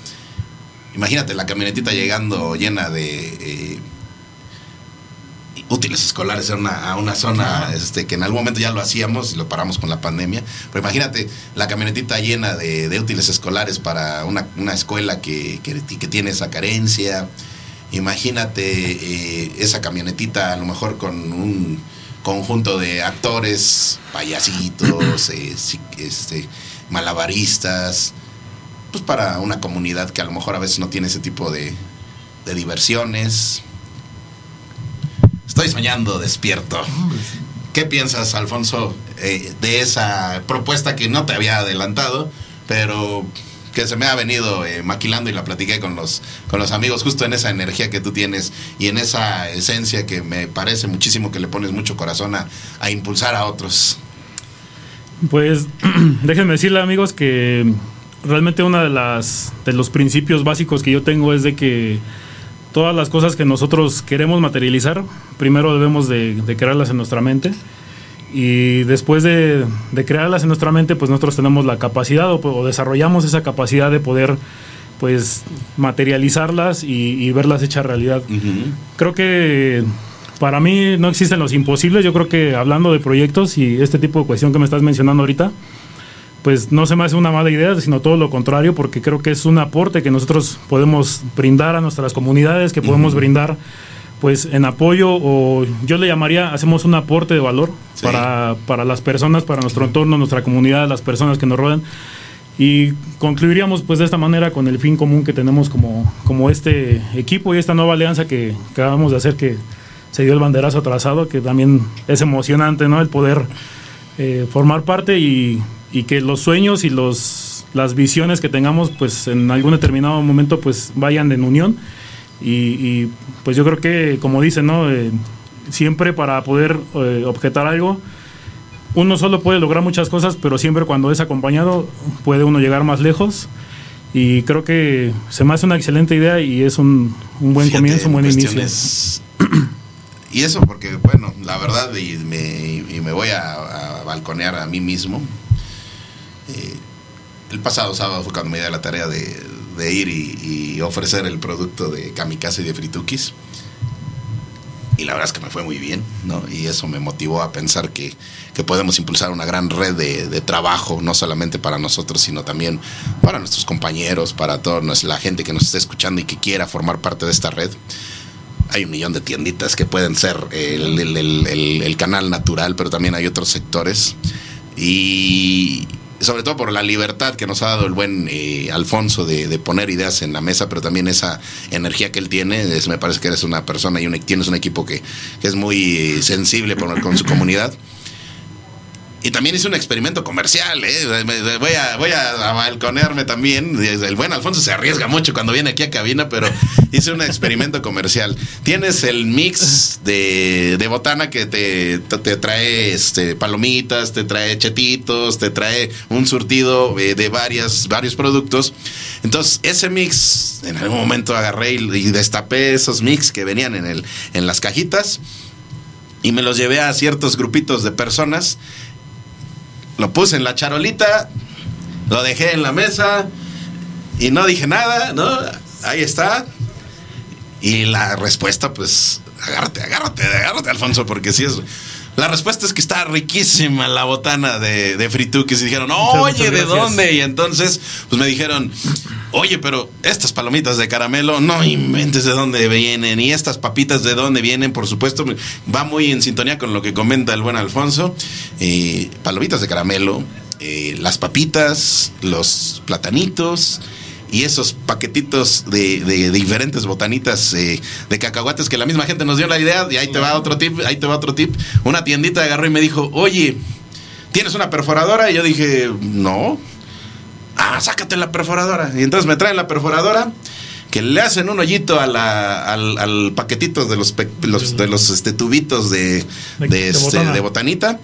Imagínate la camionetita llegando llena de eh, útiles escolares a una, a una zona este, que en algún momento ya lo hacíamos y lo paramos con la pandemia. Pero imagínate la camionetita llena de, de útiles escolares para una, una escuela que, que, que tiene esa carencia. Imagínate eh, esa camionetita a lo mejor con un conjunto de actores, payasitos, eh, este, malabaristas, pues para una comunidad que a lo mejor a veces no tiene ese tipo de, de diversiones. Estoy soñando despierto. ¿Qué piensas, Alfonso, eh, de esa propuesta que no te había adelantado, pero que se me ha venido eh, maquilando y la platiqué con los, con los amigos, justo en esa energía que tú tienes y en esa esencia que me parece muchísimo que le pones mucho corazón a, a impulsar a otros? Pues déjenme decirle amigos que realmente una de las de los principios básicos que yo tengo es de que todas las cosas que nosotros queremos materializar, primero debemos de, de crearlas en nuestra mente y después de, de crearlas en nuestra mente, pues nosotros tenemos la capacidad o, o desarrollamos esa capacidad de poder pues materializarlas y, y verlas hechas realidad. Creo que para mí no existen los imposibles. Yo creo que hablando de proyectos y este tipo de cuestión que me estás mencionando ahorita, pues no se me hace una mala idea, sino todo lo contrario, porque creo que es un aporte que nosotros podemos brindar a nuestras comunidades, que podemos Ujú. brindar pues en apoyo o yo le llamaría, hacemos un aporte de valor para, para las personas, para nuestro entorno, nuestra comunidad, las personas que nos rodean. Y concluiríamos pues de esta manera con el fin común que tenemos como, como este equipo y esta nueva alianza que, que acabamos de hacer que se dio el banderazo atrasado, que también es emocionante, ¿no? El poder eh, formar parte y, y que los sueños y los, las visiones que tengamos pues en algún determinado momento pues vayan en unión. Y, y, pues yo creo que, como dicen, ¿no? Eh, siempre para poder eh, objetar algo, uno solo puede lograr muchas cosas, pero siempre cuando es acompañado puede uno llegar más lejos. Y creo que se me hace una excelente idea y es un, un buen Fíjate, comienzo, un buen en inicio. Y eso porque, bueno, la verdad, y me, y me voy a, a balconear a mí mismo. Eh, el pasado sábado fue cuando me di la tarea de, de ir y, y ofrecer el producto de Kamikaze y de Fritukis. Y la verdad es que me fue muy bien, ¿no? Y eso me motivó a pensar que, que podemos impulsar una gran red de, de trabajo, no solamente para nosotros, sino también para nuestros compañeros, para toda la gente que nos esté escuchando y que quiera formar parte de esta red hay un millón de tienditas que pueden ser el- el- el- el canal natural, pero también hay otros sectores. Y sobre todo por la libertad que nos ha dado el buen eh, Alfonso de, de poner ideas en la mesa, pero también esa energía que él tiene. Es- me parece que eres una persona y un- tienes un equipo que, es muy eh, sensible por- con su comunidad. Y también hice un experimento comercial, ¿eh? Voy a, voy a, a balconearme también. El buen Alfonso se arriesga mucho cuando viene aquí a cabina, pero hice un experimento comercial. Tienes el mix de, de botana que te, te- te trae este, palomitas, te trae chetitos, te trae un surtido eh, de varias, varios productos. Entonces, ese mix, en algún momento agarré y, y destapé esos mix que venían en, el, en las cajitas y me los llevé a ciertos grupitos de personas lo puse en la charolita, lo dejé en la mesa y no dije nada, ¿no? Ahí está. Y la respuesta, pues, agárrate, agárrate, agárrate, Alfonso, porque sí es La respuesta es que está riquísima la botana de, de Frituquis. Y dijeron, oye, ¿de dónde? Y entonces, pues me dijeron, oye, pero estas palomitas de caramelo, no inventes de dónde vienen. Y estas papitas de dónde vienen, por supuesto, va muy en sintonía con lo que comenta el buen Alfonso. Eh, palomitas de caramelo, eh, las papitas, los platanitos y esos paquetitos de, de diferentes botanitas eh, de cacahuates que la misma gente nos dio la idea y ahí te va otro tip, ahí te va otro tip. Una tiendita agarró y me dijo, oye, ¿tienes una perforadora? Y yo dije, no. Ah, sácate la perforadora. Y entonces me traen la perforadora que le hacen un hoyito a la- al, al paquetito de los, pe- los- de los este, tubitos de, de, de este, de botanita.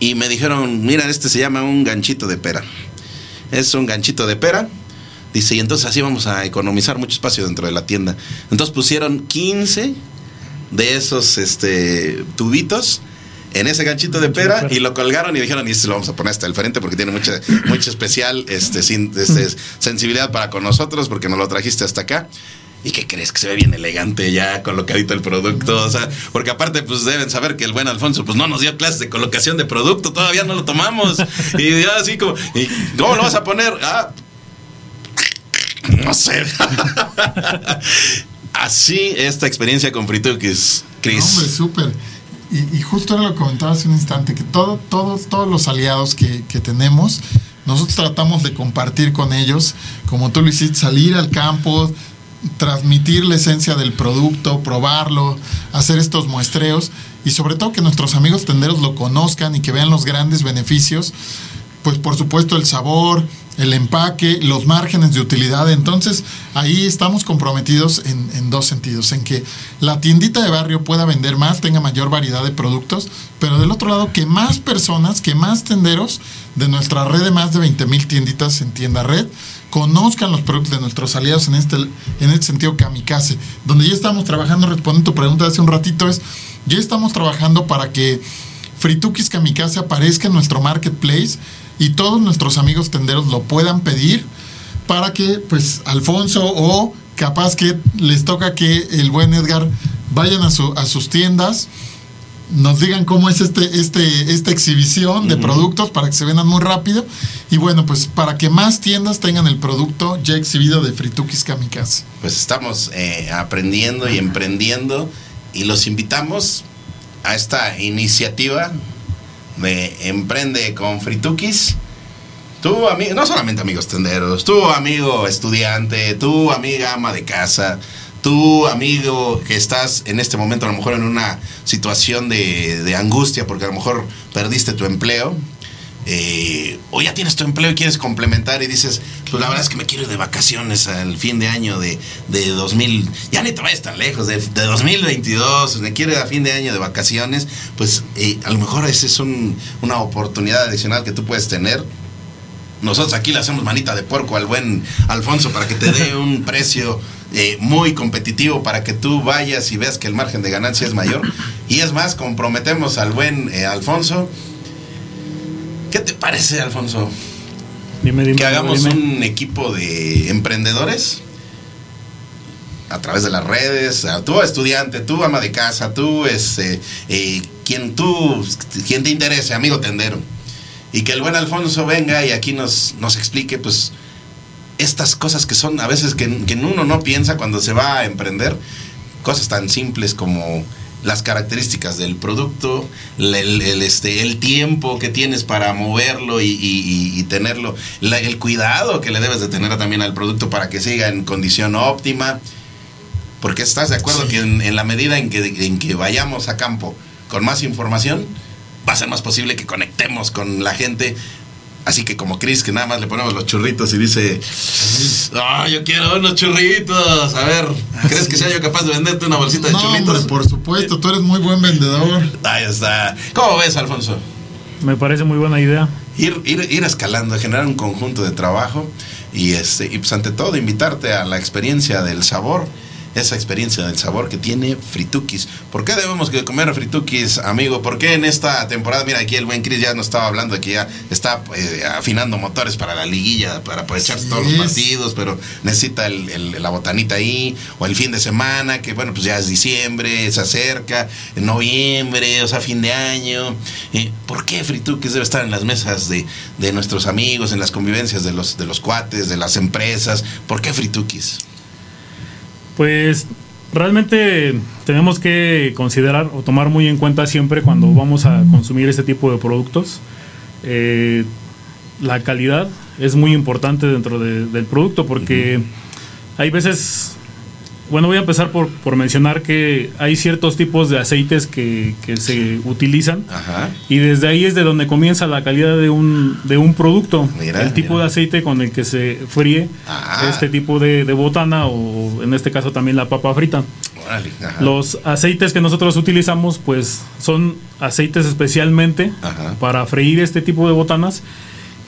Y me dijeron, mira, este se llama un ganchito de pera. Es un ganchito de pera. Dice, y entonces así vamos a economizar mucho espacio dentro de la tienda. Entonces pusieron 15 de esos este, tubitos en ese ganchito de pera y lo colgaron y dijeron, y este lo vamos a poner hasta el frente porque tiene mucha, mucha especial este, sin- este, sensibilidad para con nosotros porque nos lo trajiste hasta acá. ¿Y qué crees? Que se ve bien elegante ya colocadito el producto. O sea, porque aparte, pues deben saber que el buen Alfonso, pues no nos dio clases de colocación de producto, todavía no lo tomamos. Y ya así como, ¿y ¿cómo lo vas a poner? Ah, no sé. así esta experiencia con Frituquis, Chris. Hombre, súper. Y, justo era lo que comentaba hace un instante, que todo, todos, todos los aliados que tenemos, nosotros tratamos de compartir con ellos, como tú lo hiciste, salir al campo, transmitir la esencia del producto, probarlo, hacer estos muestreos y sobre todo que nuestros amigos tenderos lo conozcan y que vean los grandes beneficios, pues por supuesto el sabor, el empaque, los márgenes de utilidad. Entonces ahí estamos comprometidos en, dos sentidos, en que la tiendita de barrio pueda vender más, tenga mayor variedad de productos, pero del otro lado que más personas, que más tenderos de nuestra red de más de 20 mil tienditas en tienda red, conozcan los productos de nuestros aliados en este, en este sentido kamikaze. Donde ya estamos trabajando, respondiendo tu pregunta de hace un ratito, es, ya estamos trabajando para que Fritukis Kamikaze aparezca en nuestro marketplace y todos nuestros amigos tenderos lo puedan pedir para que pues Alfonso o capaz que les toca que el buen Edgar vayan a, su- a sus tiendas nos digan cómo es este, este, esta exhibición de productos para que se vendan muy rápido y bueno pues para que más tiendas tengan el producto ya exhibido de Fritukis Kamikaze. Pues estamos eh, aprendiendo y emprendiendo y los invitamos a esta iniciativa de Emprende con Fritukis. Tu amigo, no solamente amigos tenderos, tu amigo estudiante, tu amiga ama de casa, tu amigo que estás en este momento a lo mejor en una situación de, de angustia porque a lo mejor perdiste tu empleo. Eh, o ya tienes tu empleo y quieres complementar y dices, pues la verdad es que me quiero ir de vacaciones al fin de año de, de 2000, ya ni te vayas tan lejos, de, de 2022, me quiero ir a fin de año de vacaciones, pues eh, a lo mejor esa es un- una oportunidad adicional que tú puedes tener nosotros aquí le hacemos manita de porco al buen Alfonso para que te dé un precio eh, muy competitivo para que tú vayas y veas que el margen de ganancia es mayor. Y es más, comprometemos al buen eh, Alfonso. ¿Qué te parece, Alfonso? Dime, dime, que hagamos dime. un equipo de emprendedores a través de las redes, tú estudiante, tú ama de casa, tú este, eh, quien tú, quien te interese, amigo tendero. Y que el buen Alfonso venga y aquí nos, nos explique, pues, estas cosas que son a veces que, que uno no piensa cuando se va a emprender, cosas tan simples como las características del producto, el, el, este, el tiempo que tienes para moverlo y, y- y- y tenerlo, la- el cuidado que le debes de tener también al producto para que siga en condición óptima. Porque estás de acuerdo que en, en la medida en que, en que vayamos a campo con más información, va a ser más posible que conectemos con la gente. Así que como Chris, que nada más le ponemos los churritos y dice, ah, yo quiero unos churritos. A ver, ¿crees que sea yo capaz de venderte una bolsita de No, churritos? hombre, por supuesto, tú eres muy buen vendedor. Ahí está. ¿Cómo ves, Alfonso? Me parece muy buena idea. Ir, ir, ir escalando, generar un conjunto de trabajo y, este, y pues ante todo invitarte a la experiencia del sabor esa experiencia del sabor que tiene Fritukis. ¿Por qué debemos de comer Fritukis, amigo? ¿Por qué en esta temporada, mira, aquí el buen Chris ya nos estaba hablando de que ya está eh, afinando motores para la liguilla, para aprovechar todos los partidos, pero necesita el- el- la botanita ahí, o el fin de semana, que bueno, pues ya es diciembre, se acerca, en noviembre, o sea, fin de año. Eh, ¿Por qué Fritukis debe estar en las mesas de, de nuestros amigos, en las convivencias de los, de los cuates, de las empresas? ¿Por qué Fritukis? Pues realmente tenemos que considerar o tomar muy en cuenta siempre cuando vamos a consumir este tipo de productos. eh, la calidad es muy importante dentro de- del producto porque hay veces, bueno, voy a empezar por, por mencionar que hay ciertos tipos de aceites que, que se utilizan Ajá. y desde ahí es de donde comienza la calidad de un, de un producto. Mira, el tipo de aceite con el que se fríe Ah. este tipo de, de botana o en este caso también la papa frita. Órale, ajá. Los aceites que nosotros utilizamos pues son aceites especialmente para freír este tipo de botanas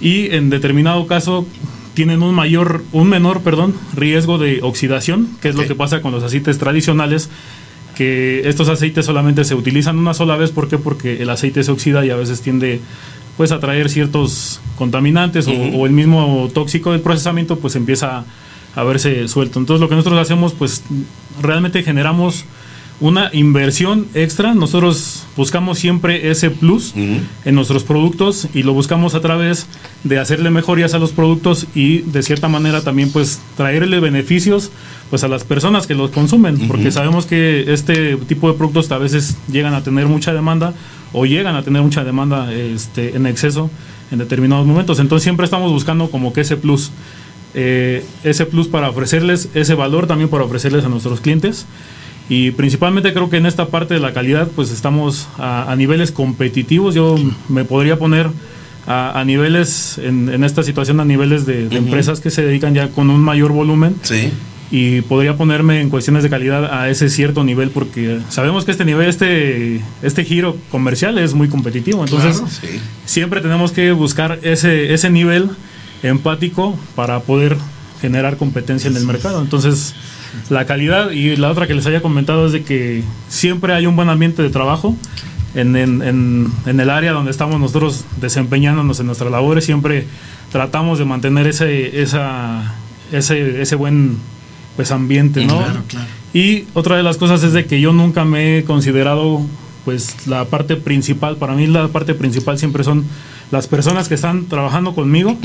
y en determinado caso tienen un mayor un menor, perdón, riesgo de oxidación, que es lo que pasa con los aceites tradicionales que estos aceites solamente se utilizan una sola vez, ¿por qué? Porque el aceite se oxida y a veces tiende pues a traer ciertos contaminantes o- o, el mismo tóxico del procesamiento pues empieza a verse suelto. Entonces lo que nosotros hacemos pues realmente generamos una inversión extra. Nosotros buscamos siempre ese plus en nuestros productos y lo buscamos a través de hacerle mejorías a los productos y de cierta manera también pues traerle beneficios pues a las personas que los consumen, porque sabemos que este tipo de productos a veces llegan a tener mucha demanda o llegan a tener mucha demanda este, en exceso en determinados momentos. Entonces siempre estamos buscando como que ese plus, eh, ese plus para ofrecerles ese valor también para ofrecerles a nuestros clientes. Y principalmente creo que en esta parte de la calidad pues estamos a, a niveles competitivos. Yo me podría poner a, a niveles, en, en esta situación, a niveles de, de Ujú. empresas que se dedican ya con un mayor volumen. Sí. Y podría ponerme en cuestiones de calidad a ese cierto nivel porque sabemos que este nivel, este, este giro comercial es muy competitivo. Entonces Claro, sí. siempre tenemos que buscar ese, ese nivel empático para poder generar competencia en el mercado. Entonces, la calidad y la otra que les haya comentado es de que siempre hay un buen ambiente de trabajo en, en- en- en el área donde estamos nosotros desempeñándonos en nuestras labores. Siempre tratamos de mantener ese, esa, ese, ese buen pues, ambiente, ¿no? Claro, claro. Y otra de las cosas es de que yo nunca me he considerado pues la parte principal, para mí la parte principal siempre son las personas que están trabajando conmigo,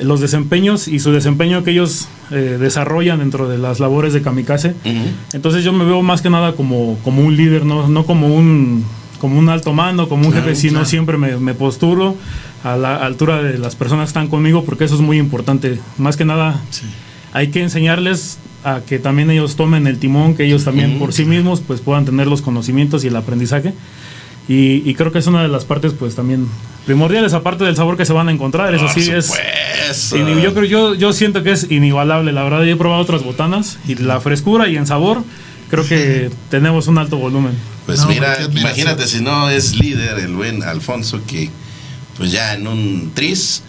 los desempeños y su desempeño que ellos eh, desarrollan dentro de las labores de Kamikaze. Entonces yo me veo más que nada como, como un líder, no, no como un como un alto mando, como un Claro, jefe, sino claro. siempre me, me postulo a la altura de las personas que están conmigo porque eso es muy importante. Más que nada hay que enseñarles a que también ellos tomen el timón, que ellos también por sí mismos pues puedan tener los conocimientos y el aprendizaje. Y, y creo que es una de las partes pues también primordiales, aparte del sabor que se van a encontrar. Eso Por sí es... supuesto. Yo, creo, yo, yo siento que es inigualable, la verdad. Yo he probado otras botanas y la frescura y en sabor creo que tenemos un alto volumen. Pues mira, imagínate si no es líder el buen Alfonso que pues ya en un tris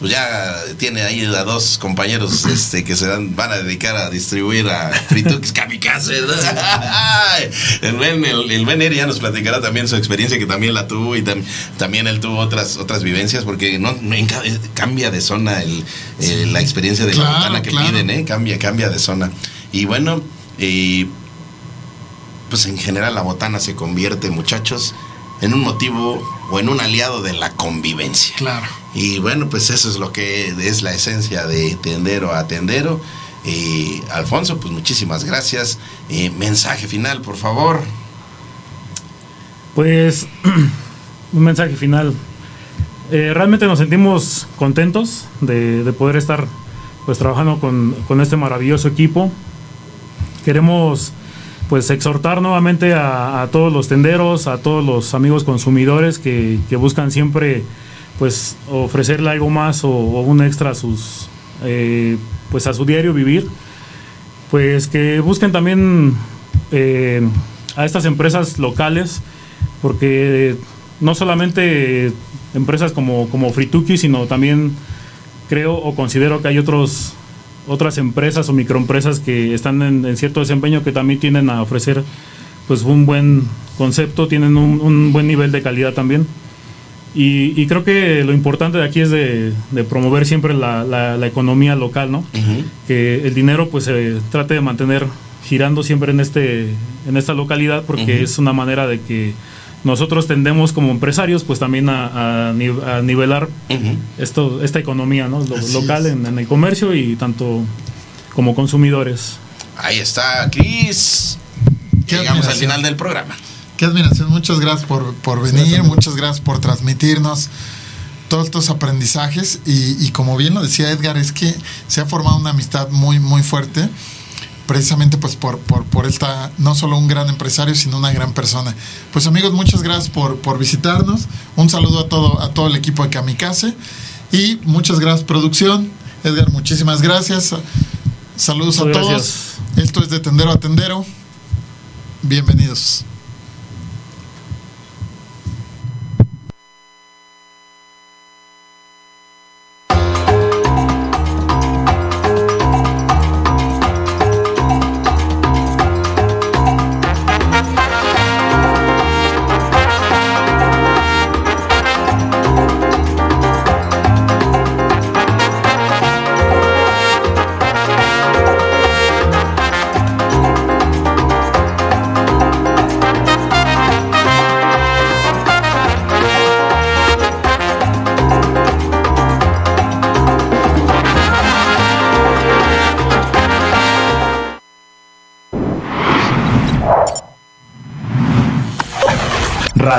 pues ya tiene ahí a dos compañeros este que se dan, van a dedicar a distribuir a Fritukis Kamikaze. ¿no? el buen el, el buen Eri ya nos platicará también su experiencia que también la tuvo y tam- también él tuvo otras otras vivencias porque no, enca- cambia de zona el, eh, la experiencia de la Claro, botana que claro. piden, ¿eh? cambia cambia de zona. Y bueno, eh, pues en general la botana se convierte, muchachos, en un motivo o en un aliado de la convivencia. Claro. Y bueno, pues eso es lo que es la esencia de tendero a tendero. Y Alfonso, pues muchísimas gracias. Eh, mensaje final, por favor. Pues un mensaje final. Eh, realmente nos sentimos contentos de, de poder estar pues trabajando con, con este maravilloso equipo. Queremos pues exhortar nuevamente a, todos los tenderos, a todos los amigos consumidores que, buscan siempre pues ofrecerle algo más o, o un extra a sus eh, pues a su diario vivir. Pues que busquen también eh, a estas empresas locales porque no solamente empresas como, como Frituki, sino también creo o considero que hay otros otras empresas o microempresas que están en, cierto desempeño que también tienden a ofrecer pues un buen concepto, tienen un, buen nivel de calidad también. Y, creo que lo importante de aquí es de, promover siempre la, economía local, ¿no? Que el dinero pues se trate de mantener girando siempre en, este, en esta localidad porque es una manera de que nosotros tendemos como empresarios pues también a, nivelar esto, esta economía ¿no? local en, el comercio y tanto como consumidores. Ahí está, Cris. Llegamos al final del programa. Qué admiración, muchas gracias por, venir, muchas gracias por transmitirnos todos estos aprendizajes y, y, como bien lo decía Edgar, es que se ha formado una amistad muy, muy fuerte precisamente pues por, por, esta, no solo un gran empresario, sino una gran persona. Pues amigos, muchas gracias por, por visitarnos. Un saludo a todo, a todo el equipo de Kamikaze. Y muchas gracias, producción. Edgar, muchísimas gracias. Saludos a todos. Esto es de Tendero a Tendero. Bienvenidos.